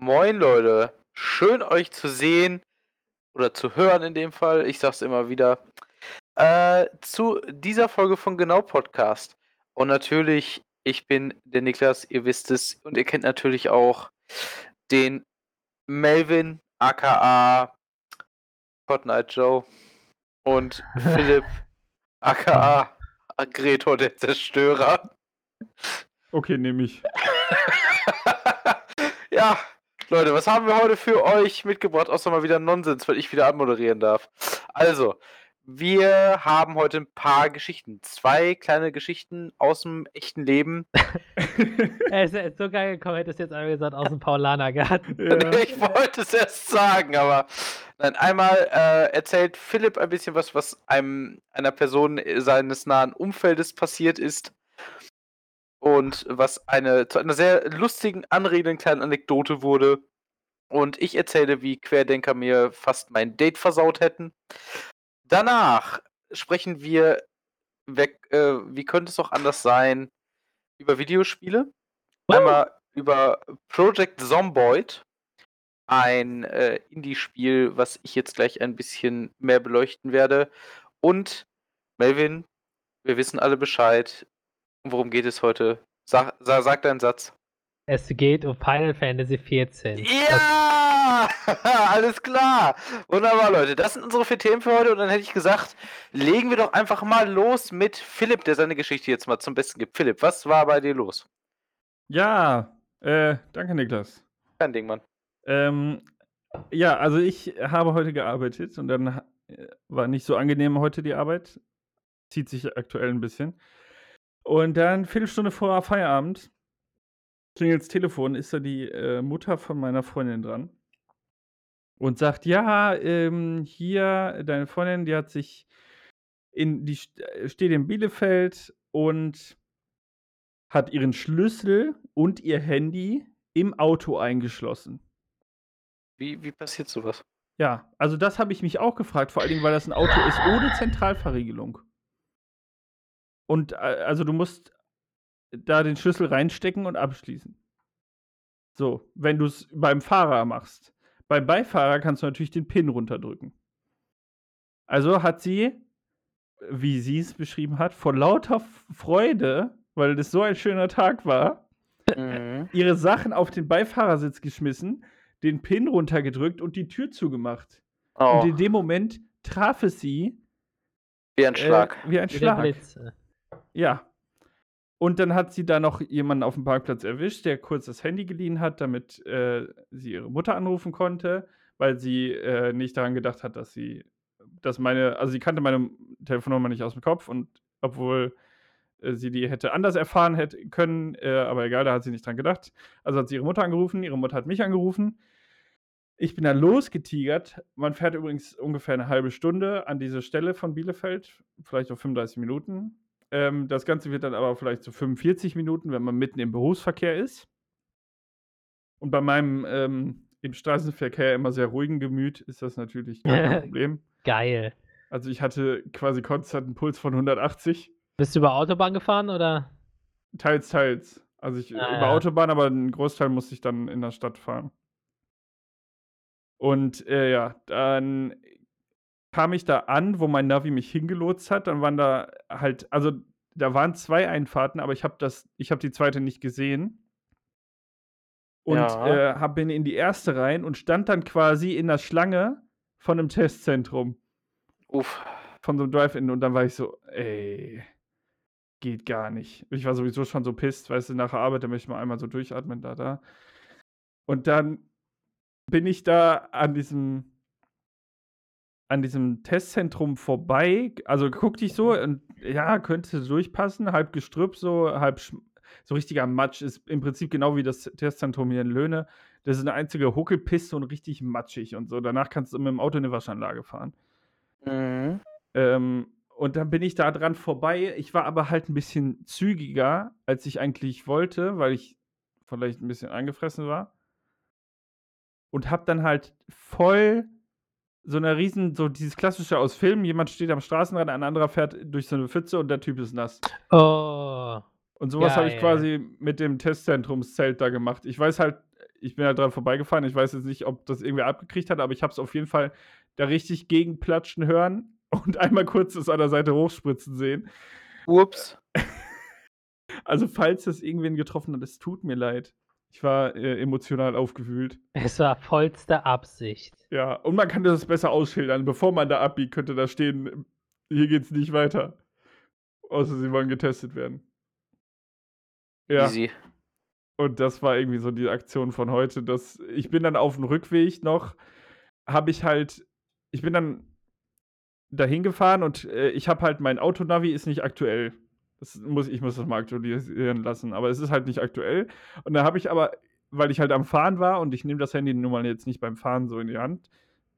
Moin Leute, schön euch zu sehen oder zu hören in dem Fall. Ich sag's immer wieder. Äh, zu dieser Folge von Genau Podcast. Und natürlich, ich bin der Niklas, ihr wisst es. Und ihr kennt natürlich auch den Melvin, aka Fortnite Joe. Und Philipp, aka Gretor, der Zerstörer. Okay, nehme ich. ja, Leute, was haben wir heute für euch mitgebracht? Außer mal wieder Nonsens, weil ich wieder anmoderieren darf. Also, wir haben heute ein paar Geschichten. Zwei kleine Geschichten aus dem echten Leben. er ist, ist so geil gekommen, hätte es jetzt einmal gesagt, aus dem Paulanergarten. Ja. Ich wollte es erst sagen, aber nein, einmal äh, erzählt Philipp ein bisschen was, was einem einer Person seines nahen Umfeldes passiert ist und was eine zu einer sehr lustigen, anregenden kleinen Anekdote wurde. Und ich erzähle, wie Querdenker mir fast mein Date versaut hätten. Danach sprechen wir weg, äh, wie könnte es auch anders sein, über Videospiele. Oh. Einmal über Project Zomboid, ein äh, Indie-Spiel, was ich jetzt gleich ein bisschen mehr beleuchten werde. Und Melvin, wir wissen alle Bescheid. Worum geht es heute? Sag, sag, sag deinen Satz. Es geht um Final Fantasy XIV. Ja! Alles klar. Wunderbar, Leute. Das sind unsere vier Themen für heute. Und dann hätte ich gesagt, legen wir doch einfach mal los mit Philipp, der seine Geschichte jetzt mal zum Besten gibt. Philipp, was war bei dir los? Ja, äh, danke, Niklas. Kein Ding, Mann. Ähm, ja, also ich habe heute gearbeitet und dann äh, war nicht so angenehm heute die Arbeit. Zieht sich aktuell ein bisschen. Und dann Viertelstunde vor Feierabend klingelt das Telefon, ist da die äh, Mutter von meiner Freundin dran und sagt, ja, ähm, hier, deine Freundin, die hat sich in, die äh, steht in Bielefeld und hat ihren Schlüssel und ihr Handy im Auto eingeschlossen. Wie, wie passiert sowas? Ja, also das habe ich mich auch gefragt, vor allen Dingen, weil das ein Auto ist ohne Zentralverriegelung. Und äh, also du musst da den Schlüssel reinstecken und abschließen. So, wenn du es beim Fahrer machst. Beim Beifahrer kannst du natürlich den Pin runterdrücken. Also hat sie, wie sie es beschrieben hat, vor lauter Freude, weil das so ein schöner Tag war, mhm. ihre Sachen auf den Beifahrersitz geschmissen, den Pin runtergedrückt und die Tür zugemacht. Oh. Und in dem Moment traf es sie. Wie ein Schlag. Äh, wie ein Schlag. Ja. Und dann hat sie da noch jemanden auf dem Parkplatz erwischt, der kurz das Handy geliehen hat, damit äh, sie ihre Mutter anrufen konnte, weil sie äh, nicht daran gedacht hat, dass sie, dass meine, also sie kannte meine Telefonnummer nicht aus dem Kopf und obwohl äh, sie die hätte anders erfahren hätte können, äh, aber egal, da hat sie nicht dran gedacht. Also hat sie ihre Mutter angerufen, ihre Mutter hat mich angerufen. Ich bin dann losgetigert. Man fährt übrigens ungefähr eine halbe Stunde an diese Stelle von Bielefeld, vielleicht auch 35 Minuten. Ähm, das Ganze wird dann aber vielleicht so 45 Minuten, wenn man mitten im Berufsverkehr ist. Und bei meinem ähm, im Straßenverkehr immer sehr ruhigen Gemüt ist das natürlich kein Problem. Geil. Also ich hatte quasi konstant einen Puls von 180. Bist du über Autobahn gefahren oder? Teils, teils. Also ich ah, über ja. Autobahn, aber einen Großteil musste ich dann in der Stadt fahren. Und äh, ja, dann kam ich da an, wo mein Navi mich hingelotst hat. Dann waren da halt, also da waren zwei Einfahrten, aber ich habe das, ich habe die zweite nicht gesehen. Und ja. äh, hab, bin in die erste rein und stand dann quasi in der Schlange von einem Testzentrum. Uff. Von so einem Drive-In. Und dann war ich so, ey, geht gar nicht. Ich war sowieso schon so pisst, weißt du, nach der Arbeit, da möchte ich mal einmal so durchatmen, da, da. Und dann bin ich da an diesem an diesem Testzentrum vorbei. Also guckte ich so und ja, könnte durchpassen, halb gestrüpp, so halb so richtiger Matsch. Ist im Prinzip genau wie das Testzentrum hier in Löhne. Das ist eine einzige Huckelpiste und richtig matschig und so. Danach kannst du mit dem Auto in eine Waschanlage fahren. Mhm. Ähm, und dann bin ich da dran vorbei. Ich war aber halt ein bisschen zügiger, als ich eigentlich wollte, weil ich vielleicht ein bisschen eingefressen war. Und hab dann halt voll so einer riesen, so dieses klassische aus Filmen, jemand steht am Straßenrand, ein anderer fährt durch so eine Pfütze und der Typ ist nass. Oh. Und sowas habe ich quasi mit dem Testzentrumszelt da gemacht. Ich weiß halt, ich bin halt dran vorbeigefahren. Ich weiß jetzt nicht, ob das irgendwer abgekriegt hat, aber ich habe es auf jeden Fall da richtig gegenplatschen hören und einmal kurz das an der Seite hochspritzen sehen. Ups. Also, falls das irgendwen getroffen hat, es tut mir leid. Ich war äh, emotional aufgewühlt. Es war vollste Absicht. Ja, und man kann das besser ausschildern. Bevor man da abbiegt, könnte da stehen, hier geht's nicht weiter. Außer sie wollen getestet werden. Ja. Easy. Und das war irgendwie so die Aktion von heute. Dass ich bin dann auf dem Rückweg noch, habe ich halt, ich bin dann dahin gefahren und äh, ich habe halt mein Autonavi ist nicht aktuell. Das muss, ich muss das mal aktualisieren lassen, aber es ist halt nicht aktuell. Und da habe ich aber, weil ich halt am Fahren war und ich nehme das Handy nun mal jetzt nicht beim Fahren so in die Hand,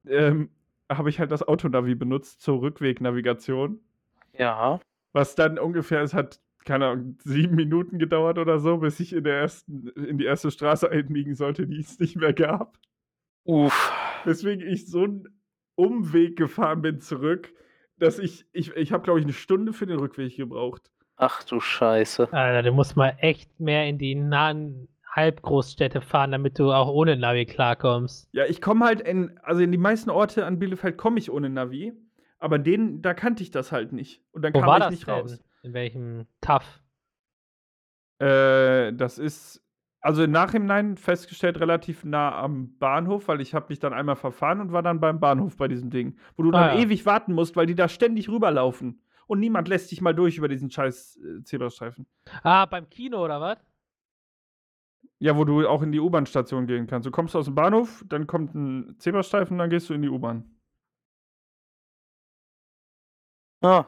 ähm, habe ich halt das Autonavi benutzt zur Rückwegnavigation. Ja. Was dann ungefähr, es hat, keine Ahnung, sieben Minuten gedauert oder so, bis ich in der ersten, in die erste Straße einbiegen sollte, die es nicht mehr gab. Uff. Weswegen ich so einen Umweg gefahren bin zurück, dass ich, ich, ich habe, glaube ich, eine Stunde für den Rückweg gebraucht. Ach du Scheiße. Alter, du musst mal echt mehr in die nahen Halbgroßstädte fahren, damit du auch ohne Navi klarkommst. Ja, ich komme halt in, also in die meisten Orte an Bielefeld komme ich ohne Navi, aber den, da kannte ich das halt nicht. Und dann Wo kam war ich das nicht denn? raus. In welchem TAF? Äh, das ist, also im Nachhinein festgestellt, relativ nah am Bahnhof, weil ich habe mich dann einmal verfahren und war dann beim Bahnhof bei diesem Ding, wo du dann Ah, ja. ewig warten musst, weil die da ständig rüberlaufen. Und niemand lässt dich mal durch über diesen scheiß äh, Zebrastreifen. Ah, beim Kino oder was? Ja, wo du auch in die U-Bahn-Station gehen kannst. Du kommst aus dem Bahnhof, dann kommt ein Zebrastreifen, dann gehst du in die U-Bahn. Ah,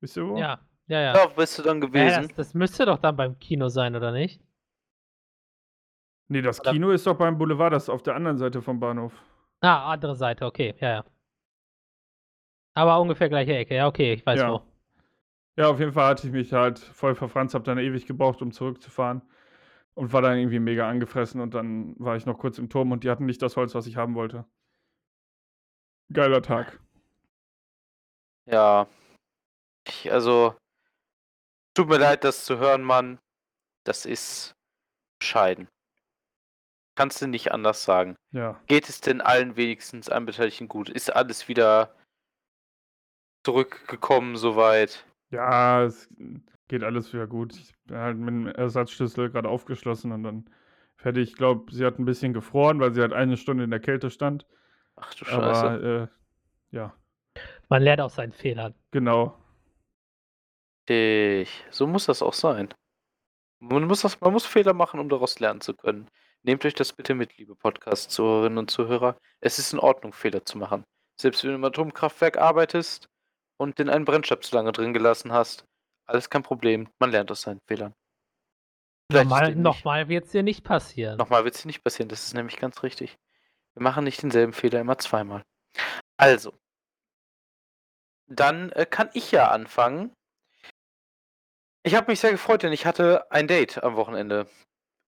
Wisst ihr wo? Ja, ja, ja. da bist du dann ja gewesen. das, das müsste doch dann beim Kino sein, oder nicht? Nee, das Oder- Kino ist doch beim Boulevard, das ist auf der anderen Seite vom Bahnhof. Ah, andere Seite, okay, ja, ja. Aber ungefähr gleiche Ecke, ja, okay, ich weiß Ja. wo. Ja, auf jeden Fall hatte ich mich halt voll verfranst, hab dann ewig gebraucht, um zurückzufahren. Und war dann irgendwie mega angefressen und dann war ich noch kurz im Turm und die hatten nicht das Holz, was ich haben wollte. Geiler Tag. Ja. Ich, also, tut mir leid, das zu hören, Mann. Das ist bescheiden. Kannst du nicht anders sagen. Ja. Geht es denn allen wenigstens allen Beteiligten gut? Ist alles wieder zurückgekommen soweit? Ja, es geht alles wieder gut. Ich bin halt mit dem Ersatzschlüssel gerade aufgeschlossen und dann fertig. Ich glaube, sie hat ein bisschen gefroren, weil sie halt eine Stunde in der Kälte stand. Ach du Scheiße. Aber äh, ja, Man lernt aus seinen Fehlern. genau. Ich, so muss das auch sein. Man muss, das, man muss Fehler machen, um daraus lernen zu können. Nehmt euch das bitte mit, liebe Podcast-Zuhörerinnen und Zuhörer. Es ist in Ordnung, Fehler zu machen. Selbst wenn du im Atomkraftwerk arbeitest und den einen Brennstab zu lange drin gelassen hast, alles kein Problem. Man lernt aus seinen Fehlern. Vielleicht Nochmal, nochmal wird es dir nicht passieren. Nochmal wird es nicht passieren, das ist nämlich ganz richtig. Wir machen nicht denselben Fehler immer zweimal. Also, dann äh, kann ich ja anfangen. Ich habe mich sehr gefreut, denn ich hatte ein Date am Wochenende.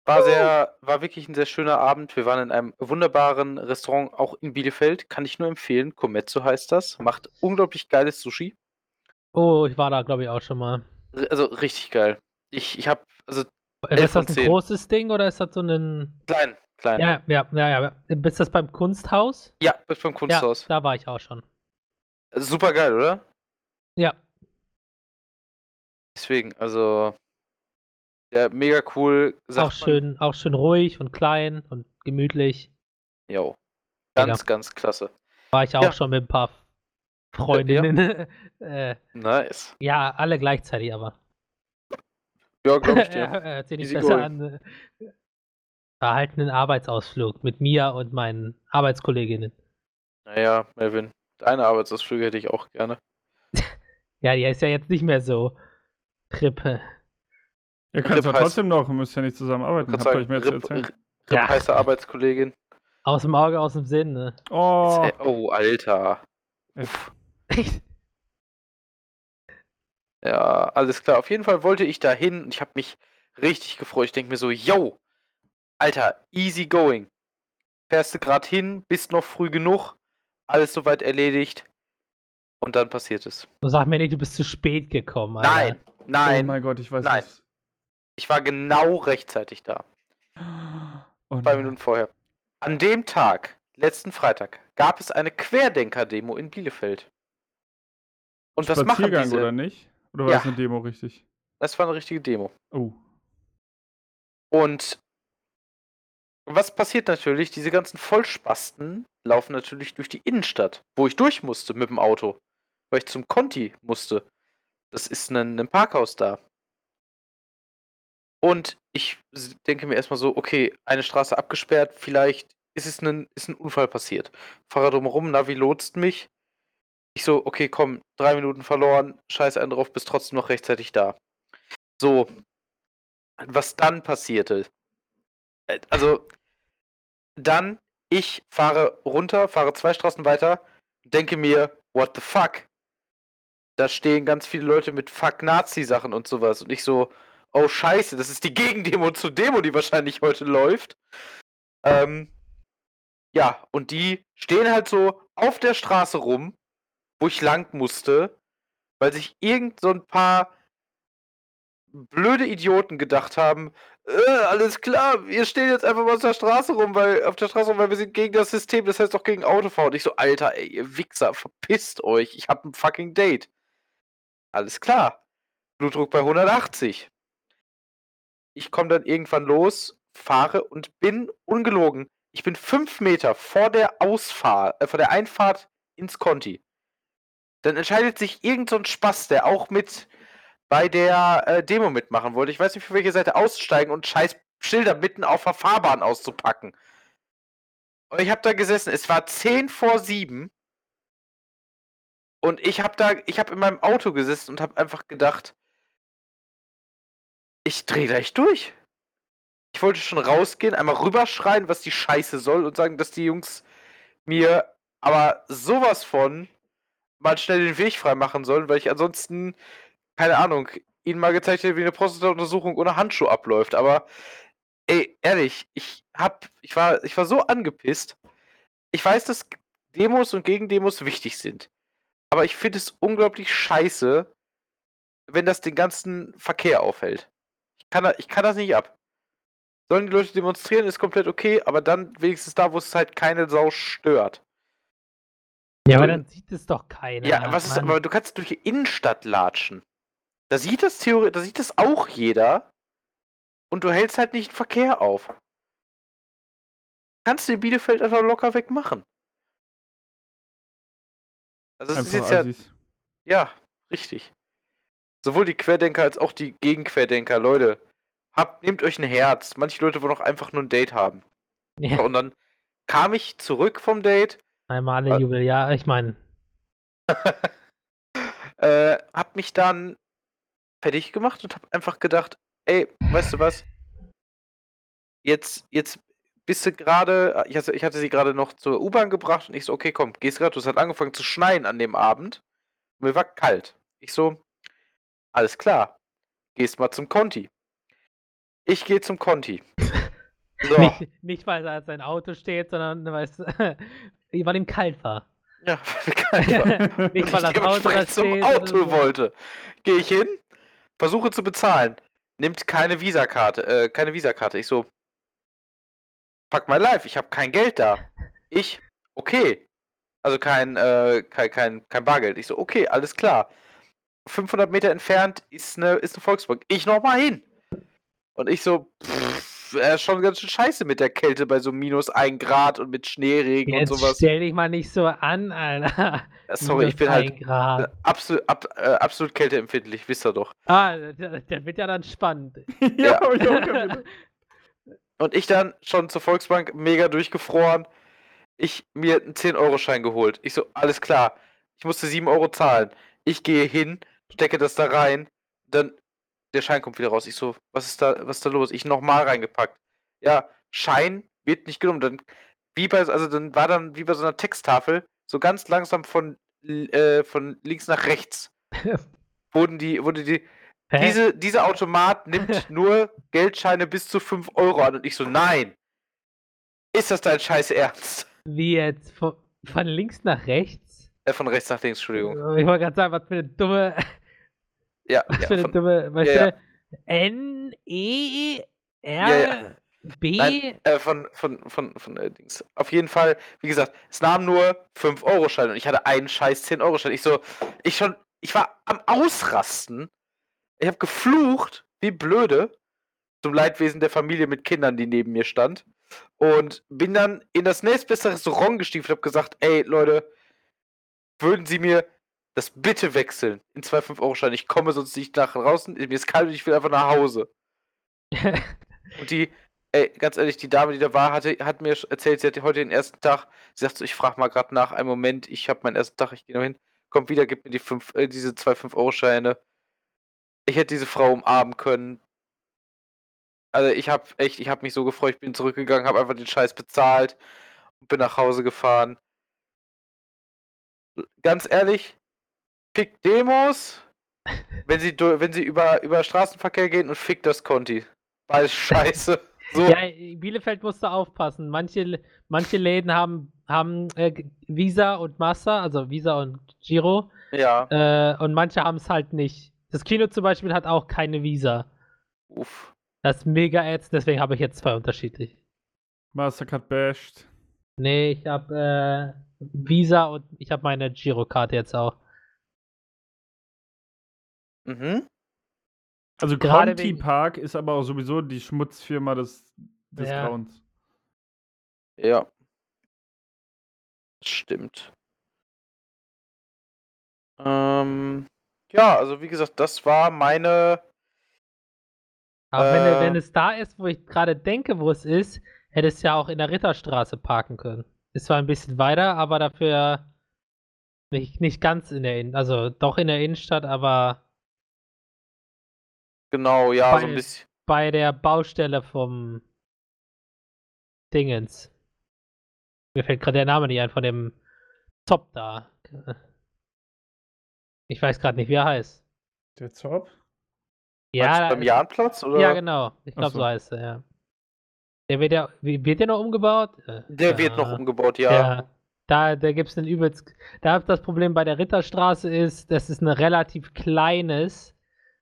War sehr, war wirklich ein sehr schöner Abend. Wir waren in einem wunderbaren Restaurant, auch in Bielefeld. Kann ich nur empfehlen. Kometsu heißt das. Macht unglaublich geiles Sushi. Oh, ich war da, glaube ich, auch schon mal. Also richtig geil. Ich, ich habe, also Ist das ein 10. großes Ding oder ist das so ein. klein, klein. Ja, ja, ja, ja. Ist das beim Kunsthaus? Ja, bis beim Ja, Kunsthaus. da war ich auch schon. Super geil, oder? Ja, Deswegen, also. Ja, mega cool. auch schön, auch schön ruhig und klein und gemütlich. Jo. Mega. Ganz, ganz klasse. War ich auch Ja. schon mit ein paar Freundinnen. äh, Nice. ja, alle gleichzeitig aber. Ja, glaube ich dir. Ja, nicht Easy besser going. an. äh, War halt ein Arbeitsausflug mit mir und meinen Arbeitskolleginnen. naja, Melvin, deine Arbeitsausflüge hätte ich auch gerne. Ja, die ist ja jetzt nicht mehr so Trippe. Ihr könnt heißt- trotzdem noch, ihr müsst ja nicht zusammenarbeiten. Kannst Habt sagen, euch mehr zu Rip, erzählen. Rip Ja. heiße Arbeitskollegin. Aus dem Auge, aus dem Sinn, ne? Oh, Oh, Alter. F. Ja, alles klar. Auf jeden Fall wollte ich da hin und ich habe mich richtig gefreut. Ich denke mir so, yo, Alter, easy going. Fährst du gerade hin, bist noch früh genug, alles soweit erledigt und dann passiert es. Du sag mir nicht, du bist zu spät gekommen, Alter. Nein, oh nein, mein Gott, ich weiß Nein. was. Ich war genau rechtzeitig da. Oh zwei. Minuten vorher. An dem Tag, letzten Freitag, gab es eine Querdenker-Demo in Bielefeld. Und was machen diese? oder nicht? Oder war Ja. das eine Demo richtig? Das war eine richtige Demo. Oh. Und was passiert natürlich? Diese ganzen Vollspasten laufen natürlich durch die Innenstadt, wo ich durch musste mit dem Auto, weil ich zum Conti musste. Das ist ein, ein Parkhaus da. Und ich denke mir erstmal so, okay, eine Straße abgesperrt, vielleicht ist es ein, ist ein Unfall passiert. Fahrer drumherum, Navi lotst mich. Ich so, okay, komm, drei Minuten verloren, scheiß einen drauf, bist trotzdem noch rechtzeitig da. So, was dann passierte. Äh, Also, dann, ich fahre runter, fahre zwei Straßen weiter, denke mir, what the fuck? Da stehen ganz viele Leute mit Fuck Nazi-Sachen und sowas. Und ich so, oh scheiße, das ist die Gegendemo zur Demo, die wahrscheinlich heute läuft. Ähm, ja, und die stehen halt so auf der Straße rum, wo ich lang musste, weil sich irgend so ein paar blöde Idioten gedacht haben, äh, alles klar, wir stehen jetzt einfach mal auf der Straße rum, weil auf der Straße rum, weil wir sind gegen das System, das heißt doch gegen Autofahren. Und ich so, Alter, ey, ihr Wichser, verpisst euch, ich hab ein fucking Date. Alles klar. Blutdruck bei 180. Ich komme dann irgendwann los, fahre und bin ungelogen. Ich bin fünf Meter vor der Ausfahrt, äh, vor der Einfahrt ins Conti. Dann entscheidet sich irgend so Spaß, der auch mit bei der äh, Demo mitmachen wollte. Ich weiß nicht, für welche Seite aussteigen und scheiß Schilder mitten auf der Fahrbahn auszupacken. Und ich habe da gesessen, es war 10 vor 7 und ich habe da, ich habe in meinem Auto gesessen und habe einfach gedacht, ich drehe gleich durch. Ich wollte schon rausgehen, einmal rüberschreien, was die Scheiße soll und sagen, dass die Jungs mir aber sowas von mal schnell den Weg frei machen sollen, weil ich ansonsten, keine Ahnung, ihnen mal gezeigt hätte, wie eine Prostata-Untersuchung ohne Handschuh abläuft. Aber ey, ehrlich, ich hab, ich war, ich war so angepisst. Ich weiß, dass Demos und Gegendemos wichtig sind. Aber ich finde es unglaublich scheiße, wenn das den ganzen Verkehr aufhält. Ich kann, da, ich kann das nicht ab. Sollen die Leute demonstrieren, ist komplett okay, aber dann wenigstens da, wo es halt keine Sau stört. Ja, aber dann sieht es doch keiner. Ja, was ist, Mann. aber du kannst durch die Innenstadt latschen. Da sieht das Theorie, da sieht das auch jeder. Und du hältst halt nicht den Verkehr auf. Kannst du in Bielefeld einfach locker wegmachen. Also das ist Einfach jetzt ja, Assis. ja, richtig. Sowohl die Querdenker als auch die Gegenquerdenker, Leute. Habt, nehmt euch ein Herz. Manche Leute wollen auch einfach nur ein Date haben. Ja, Und dann kam ich zurück vom Date, einmal Äh, alle Jubel, ja, ich meine, äh, hab mich dann fertig gemacht und hab einfach gedacht, ey, weißt du was? Jetzt, jetzt bist du gerade, ich hatte, ich hatte sie gerade noch zur U-Bahn gebracht und ich so, okay, komm, gehst gerade, du hast halt angefangen zu schneien an dem Abend. Und mir war kalt. Ich so, alles klar, gehst mal zum Conti. Ich gehe zum Conti. So, nicht, nicht weil er an sein Auto steht, sondern weil es weil ihm kalt war. ja, kalt war. Nicht weil das ich Auto da zum. Auto so. wollte. Gehe ich hin, versuche zu bezahlen, nimmt keine Visakarte, äh, keine Visakarte. Ich so, fuck my life, ich habe kein Geld da. Ich, okay. Also kein, äh, kein, kein, kein Bargeld. Ich so, okay, alles klar. 500 Meter entfernt ist eine, ist eine Volksbank. Ich nochmal hin. Und ich so, pff, äh, schon ganz schön scheiße mit der Kälte bei so minus 1 Grad und mit Schneeregen Jetzt und sowas. stell dich mal nicht so an, Alter. Äh, Sorry, ich Minus bin halt Grad. äh, absolut, ab, äh, absolut kälteempfindlich, wisst ihr doch. Ah, der, der wird ja dann spannend. ja, hab ich auch gedacht. Und ich dann schon zur Volksbank mega durchgefroren. Ich mir einen 10-Euro-Schein geholt. Ich so, alles klar. Ich musste 7 Euro zahlen. Ich gehe hin, stecke das da rein. Dann der Schein kommt wieder raus. Ich so, was ist da, was ist da los? Ich nochmal reingepackt. Ja, Schein wird nicht genommen. Dann, wie bei, also dann war dann wie bei so einer Texttafel, so ganz langsam von, äh, von links nach rechts. wurden die, wurde die, Hä? diese, dieser Automat nimmt nur Geldscheine bis zu 5 Euro an. Und ich so, nein. Ist das dein scheiß Ernst? Wie jetzt? Von, von links nach rechts? Äh, von rechts nach links, Entschuldigung. Ich wollte gerade sagen, was für eine dumme. Ja, Was ja, für eine von, dumme. Weißt ja, ja. N, E, R. Ja, ja. B. Nein, äh, von, von, von, von äh, Dings. Auf jeden Fall, wie gesagt, es nahm nur 5-Euro-Schein und ich hatte einen scheiß 10-Euro-Schein. Ich so, ich schon, ich war am Ausrasten. Ich habe geflucht, wie blöde, zum Leidwesen der Familie mit Kindern, die neben mir stand. Und bin dann in das nächstbeste Restaurant gestiefelt und habe gesagt, ey, Leute, würden Sie mir das bitte wechseln in zwei 5-Euro-Scheine. Ich komme sonst nicht nach draußen. Mir ist kalt und ich will einfach nach Hause. Und die, ey, ganz ehrlich, die Dame, die da war, hatte, hat mir erzählt, sie hatte heute den ersten Tag. Sie sagt so, ich frage mal gerade nach, einen Moment, ich habe meinen ersten Tag, ich gehe noch hin. Kommt wieder, gibt mir die fünf, äh, diese zwei 5-Euro-Scheine. Ich hätte diese Frau umarmen können. Also ich habe echt, ich habe mich so gefreut, ich bin zurückgegangen, habe einfach den Scheiß bezahlt und bin nach Hause gefahren. Ganz ehrlich, fick Demos, wenn sie, wenn sie über, über Straßenverkehr gehen und fick das Conti. Beides scheiße. So. Ja, in Bielefeld musst du aufpassen. Manche, manche Läden haben, haben äh, Visa und Master, also Visa und Giro, Ja. äh, und manche haben es halt nicht. Das Kino zum Beispiel hat auch keine Visa. Uff. Das ist mega ätzend, deswegen habe ich jetzt zwei unterschiedlich. Mastercard bashed. Nee, ich habe äh, Visa und ich habe meine Girokarte jetzt auch. Mhm. Also Gerade Conti wegen- Park ist aber auch sowieso die Schmutzfirma des, des Ja. Grauens. Ja. Das stimmt. Ähm, ja, also wie gesagt, das war meine. Aber wenn, Äh. wenn es da ist, wo ich gerade denke, wo es ist, hätte es ja auch in der Ritterstraße parken können. Ist zwar ein bisschen weiter, aber dafür nicht, nicht ganz in der Innenstadt. Also doch in der Innenstadt, aber Genau, ja, so ein Bei- bisschen. bei der Baustelle vom Dingens. Mir fällt gerade der Name nicht ein, von dem Top da. Ich weiß gerade nicht, wie er heißt. Der Zop? Da beim ist- Jahnplatz? Oder? Ja, genau. Ich glaube, so. so heißt er, ja. Der wird ja, wird der noch umgebaut? Äh, Der wird noch ja. umgebaut, ja. Ja. Da, da gibt es einen übelst. Da das Problem bei der Ritterstraße ist, das ist ein relativ kleines.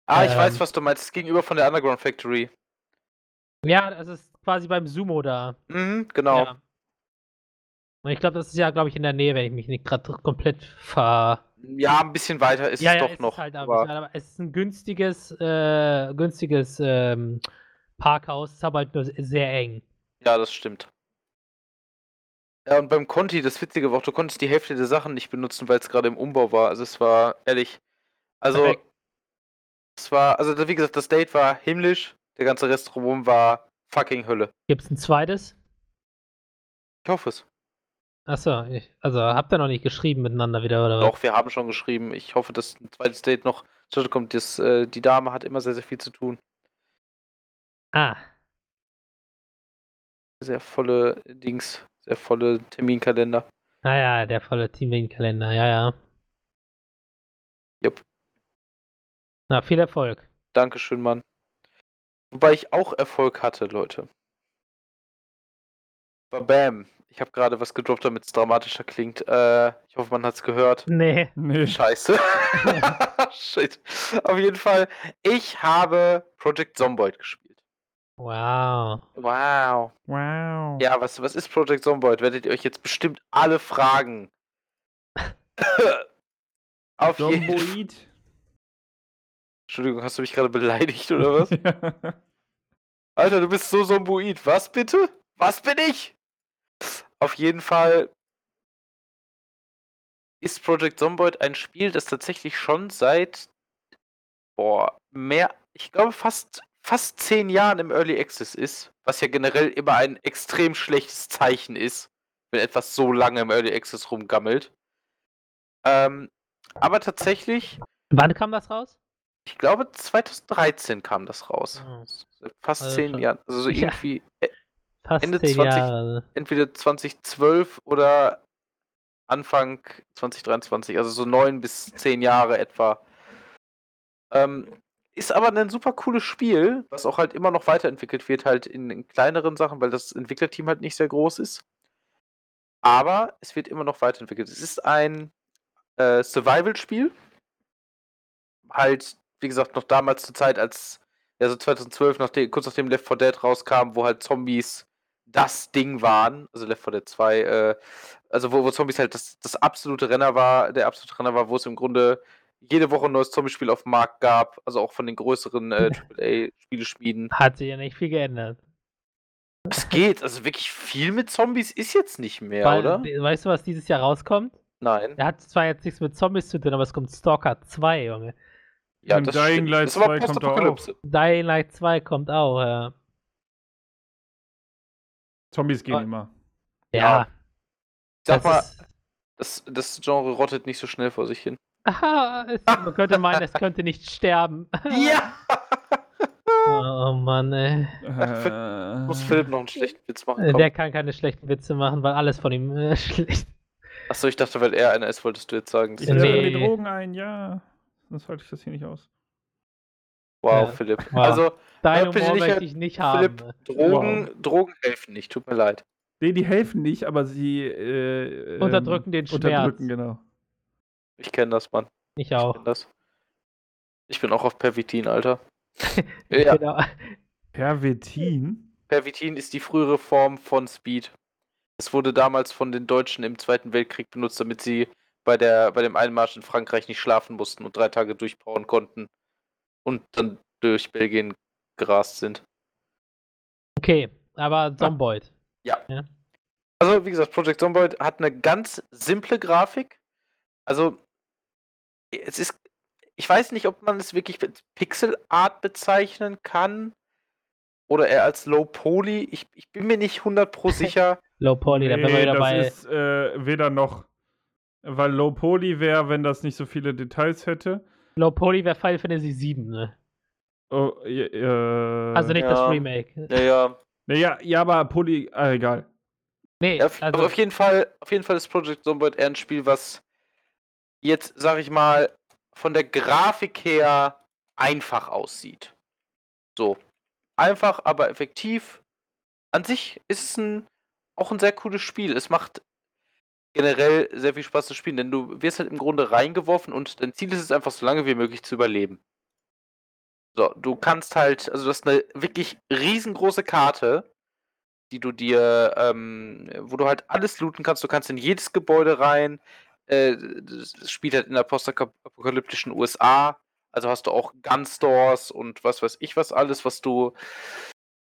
Ah, ich Ähm. weiß, was du meinst. Das gegenüber von der Underground Factory. Ja, das ist quasi beim Sumo da. Mhm, genau. Ja. Und ich glaube, das ist ja, glaube ich, in der Nähe, wenn ich mich nicht gerade komplett ver. Ja, ein bisschen weiter ist ja, es ja, doch ist noch. Halt aber- aber es ist ein günstiges, äh, günstiges ähm, Parkhaus, ist aber halt nur sehr eng. Ja, das stimmt. Ja, und beim Conti, das Witzige war auch, du konntest die Hälfte der Sachen nicht benutzen, weil es gerade im Umbau war. Also es war ehrlich. Also Perfekt. es war, also wie gesagt, das Date war himmlisch, der ganze Rest drumherum war fucking Hölle. Gibt es ein zweites? Ich hoffe es. Achso, ich, also habt ihr noch nicht geschrieben miteinander wieder, oder was? Doch, wir haben schon geschrieben. Ich hoffe, dass ein zweites Date noch zustande kommt. Das, äh, die Dame hat immer sehr, sehr viel zu tun. Ah, Sehr volle Dings, sehr volle Terminkalender. naja, der volle Teaming-Kalender, ja, ja. Jupp. Na, viel Erfolg. Dankeschön, Mann. Wobei ich auch Erfolg hatte, Leute. Bam. Ich habe gerade was gedroppt, damit es dramatischer klingt. Äh, ich hoffe, man hat es gehört. Nee. Nee. Scheiße. Shit. Auf jeden Fall, ich habe Project Zomboid gespielt. Wow. Wow. Wow. Ja, was, was ist Project Zomboid? Werdet ihr euch jetzt bestimmt alle fragen. Auf jeden Fall. Zomboid. Entschuldigung, hast du mich gerade beleidigt oder was? Ja. Alter, du bist so Zomboid. Was bitte? Was bin ich? Auf jeden Fall ist Project Zomboid ein Spiel, das tatsächlich schon seit boah, mehr, ich glaube fast fast zehn Jahren im Early Access ist, was ja generell immer ein extrem schlechtes Zeichen ist, wenn etwas so lange im Early Access rumgammelt. Ähm, aber tatsächlich, Wann kam das raus? ich glaube 2013 kam das raus. Oh. Fast Also zehn Jahre. Also so Ja. irgendwie äh, Fast Ende zehn 20 Jahre. entweder 2012 oder Anfang 2023, also so neun bis zehn Jahre etwa. Ähm, ist aber ein super cooles Spiel, was auch halt immer noch weiterentwickelt wird, halt in, in kleineren Sachen, weil das Entwicklerteam halt nicht sehr groß ist. Aber es wird immer noch weiterentwickelt. Es ist ein äh, Survival-Spiel. Halt, wie gesagt, noch damals zur Zeit, als ja, so 2012, nachdem, kurz nachdem Left 4 Dead rauskam, wo halt Zombies das Ding waren, also Left 4 Dead 2, äh, also wo, wo Zombies halt das, das absolute Renner war, der absolute Renner war, wo es im Grunde jede Woche ein neues Zombie-Spiel auf dem Markt gab, also auch von den größeren äh, AAA-Spieleschmieden. Hat sich ja nicht viel geändert. Es geht, also wirklich viel mit Zombies ist jetzt nicht mehr, Weil, oder? Weißt du, was dieses Jahr rauskommt? Nein. Er hat zwar jetzt nichts mit Zombies zu tun, aber es kommt Stalker 2, Junge. Ja, Und das Dying stimmt. Light Das ist aber 2 kommt auch. Dying Light 2 kommt auch, ja. Zombies gehen Ah. immer. Ja. Ich sag das mal, das, das Genre rottet nicht so schnell vor sich hin. Aha, es, man könnte meinen, es könnte nicht sterben. Ja! Oh Mann, ey. Äh, Muss Philipp noch einen schlechten Witz machen? Äh, Komm. Der kann keine schlechten Witze machen, weil alles von ihm äh, schlecht. Achso, ich dachte, weil er einer ist, wolltest du jetzt sagen. ich Nee. die Drogen ein, ja. Sonst halte ich das hier nicht aus. Wow, Ja. Philipp. Wow. Also, Dein Humor nicht, möchte ich nicht haben. Philipp, Drogen, Drogen helfen nicht, tut mir leid. Nee, die helfen nicht, aber sie äh, ähm, Unterdrücken den Schmerz. Unterdrücken, genau. Ich kenne das, Mann. Ich Ich auch. kenn das. Ich bin auch auf Pervitin, Alter. ja, Genau. Pervitin? Pervitin ist die frühere Form von Speed. Es wurde damals von den Deutschen im Zweiten Weltkrieg benutzt, damit sie bei, der, bei dem Einmarsch in Frankreich nicht schlafen mussten und drei Tage durchpowern konnten und dann durch Belgien gerast sind. Okay, aber Zomboid. Also, wie gesagt, Project Zomboid hat eine ganz simple Grafik. Also, es ist. Ich weiß nicht, ob man es wirklich mit Pixel Art bezeichnen kann. Oder eher als Low Poly. Ich, ich bin mir nicht 100 pro sicher. Low Poly, da bin Nee, wieder das bei. ist äh, weder noch. Weil Low Poly wäre, wenn das nicht so viele Details hätte. Low Poly wäre Final Fantasy 7, ne? Oh, äh, Also nicht das ja. Remake. Naja. Naja, ja, aber Poly. Ah, egal. Nee, Ja, auf, also, aber auf jeden Fall, auf jeden Fall ist Project Zomboid eher ein Spiel, was jetzt, sag ich mal, von der Grafik her einfach aussieht. So. Einfach, aber effektiv. An sich ist es ein, auch ein sehr cooles Spiel. Es macht generell sehr viel Spaß zu spielen, denn du wirst halt im Grunde reingeworfen und dein Ziel ist es einfach so lange wie möglich zu überleben. So, du kannst halt, also das ist eine wirklich riesengroße Karte, die du dir, ähm, wo du halt alles looten kannst. Du kannst in jedes Gebäude rein. Äh, spielt halt in der postapokalyptischen USA. Also hast du auch Gunstores und was weiß ich was alles, was du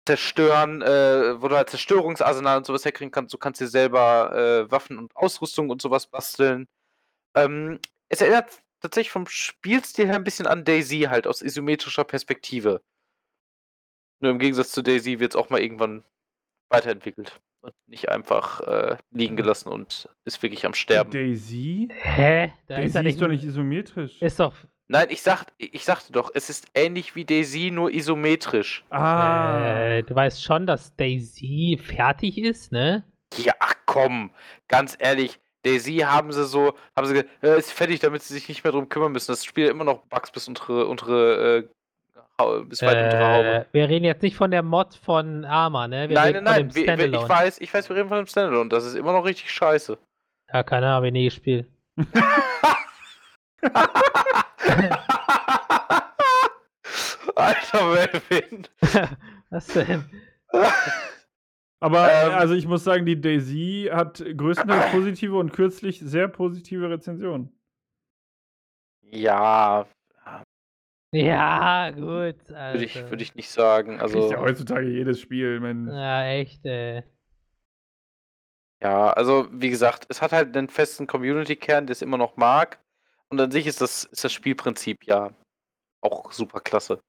zerstören, äh, wo du halt Zerstörungsarsenal und sowas herkriegen kannst. Du kannst dir selber äh, Waffen und Ausrüstung und sowas basteln. Ähm, es erinnert tatsächlich vom Spielstil her ein bisschen an Daisy halt aus isometrischer Perspektive. Nur im Gegensatz zu Daisy wird es auch mal irgendwann weiterentwickelt und nicht einfach äh, liegen gelassen und ist wirklich am Sterben. Daisy? hä? Da Daisy ist er ist, nicht. doch nicht isometrisch. Ist doch. Nein, ich sag, ich sagte doch, es ist ähnlich wie Daisy, nur isometrisch. ah. Äh, du weißt schon, dass Daisy fertig ist, ne? Ja, ach komm, ganz ehrlich, Daisy haben sie so, haben sie gesagt, äh, ist fertig, damit sie sich nicht mehr drum kümmern müssen. Das Spiel hat immer noch Bugs bis untere, untere, äh, bis weit untere Haube. Äh, wir reden jetzt nicht von der Mod von Arma, ne? Wir Nein, reden nein, von nein, ich weiß, ich weiß, wir reden von dem Standalone, das ist immer noch richtig scheiße. Ja, keine Ahnung, habe ich nie gespielt. Alter Melvin. Was denn? Aber Ähm. äh, also ich muss sagen, die Daisy hat größtenteils positive und kürzlich sehr positive Rezensionen. Ja, Ja, gut. würde ich, Also. würd ich nicht sagen. Also, ist Also, ja heutzutage jedes Spiel, Mensch. Ja, echt, ey. ja, also wie gesagt, es hat halt einen festen Community-Kern, der es immer noch mag. Und an sich ist das, ist das Spielprinzip ja auch super klasse.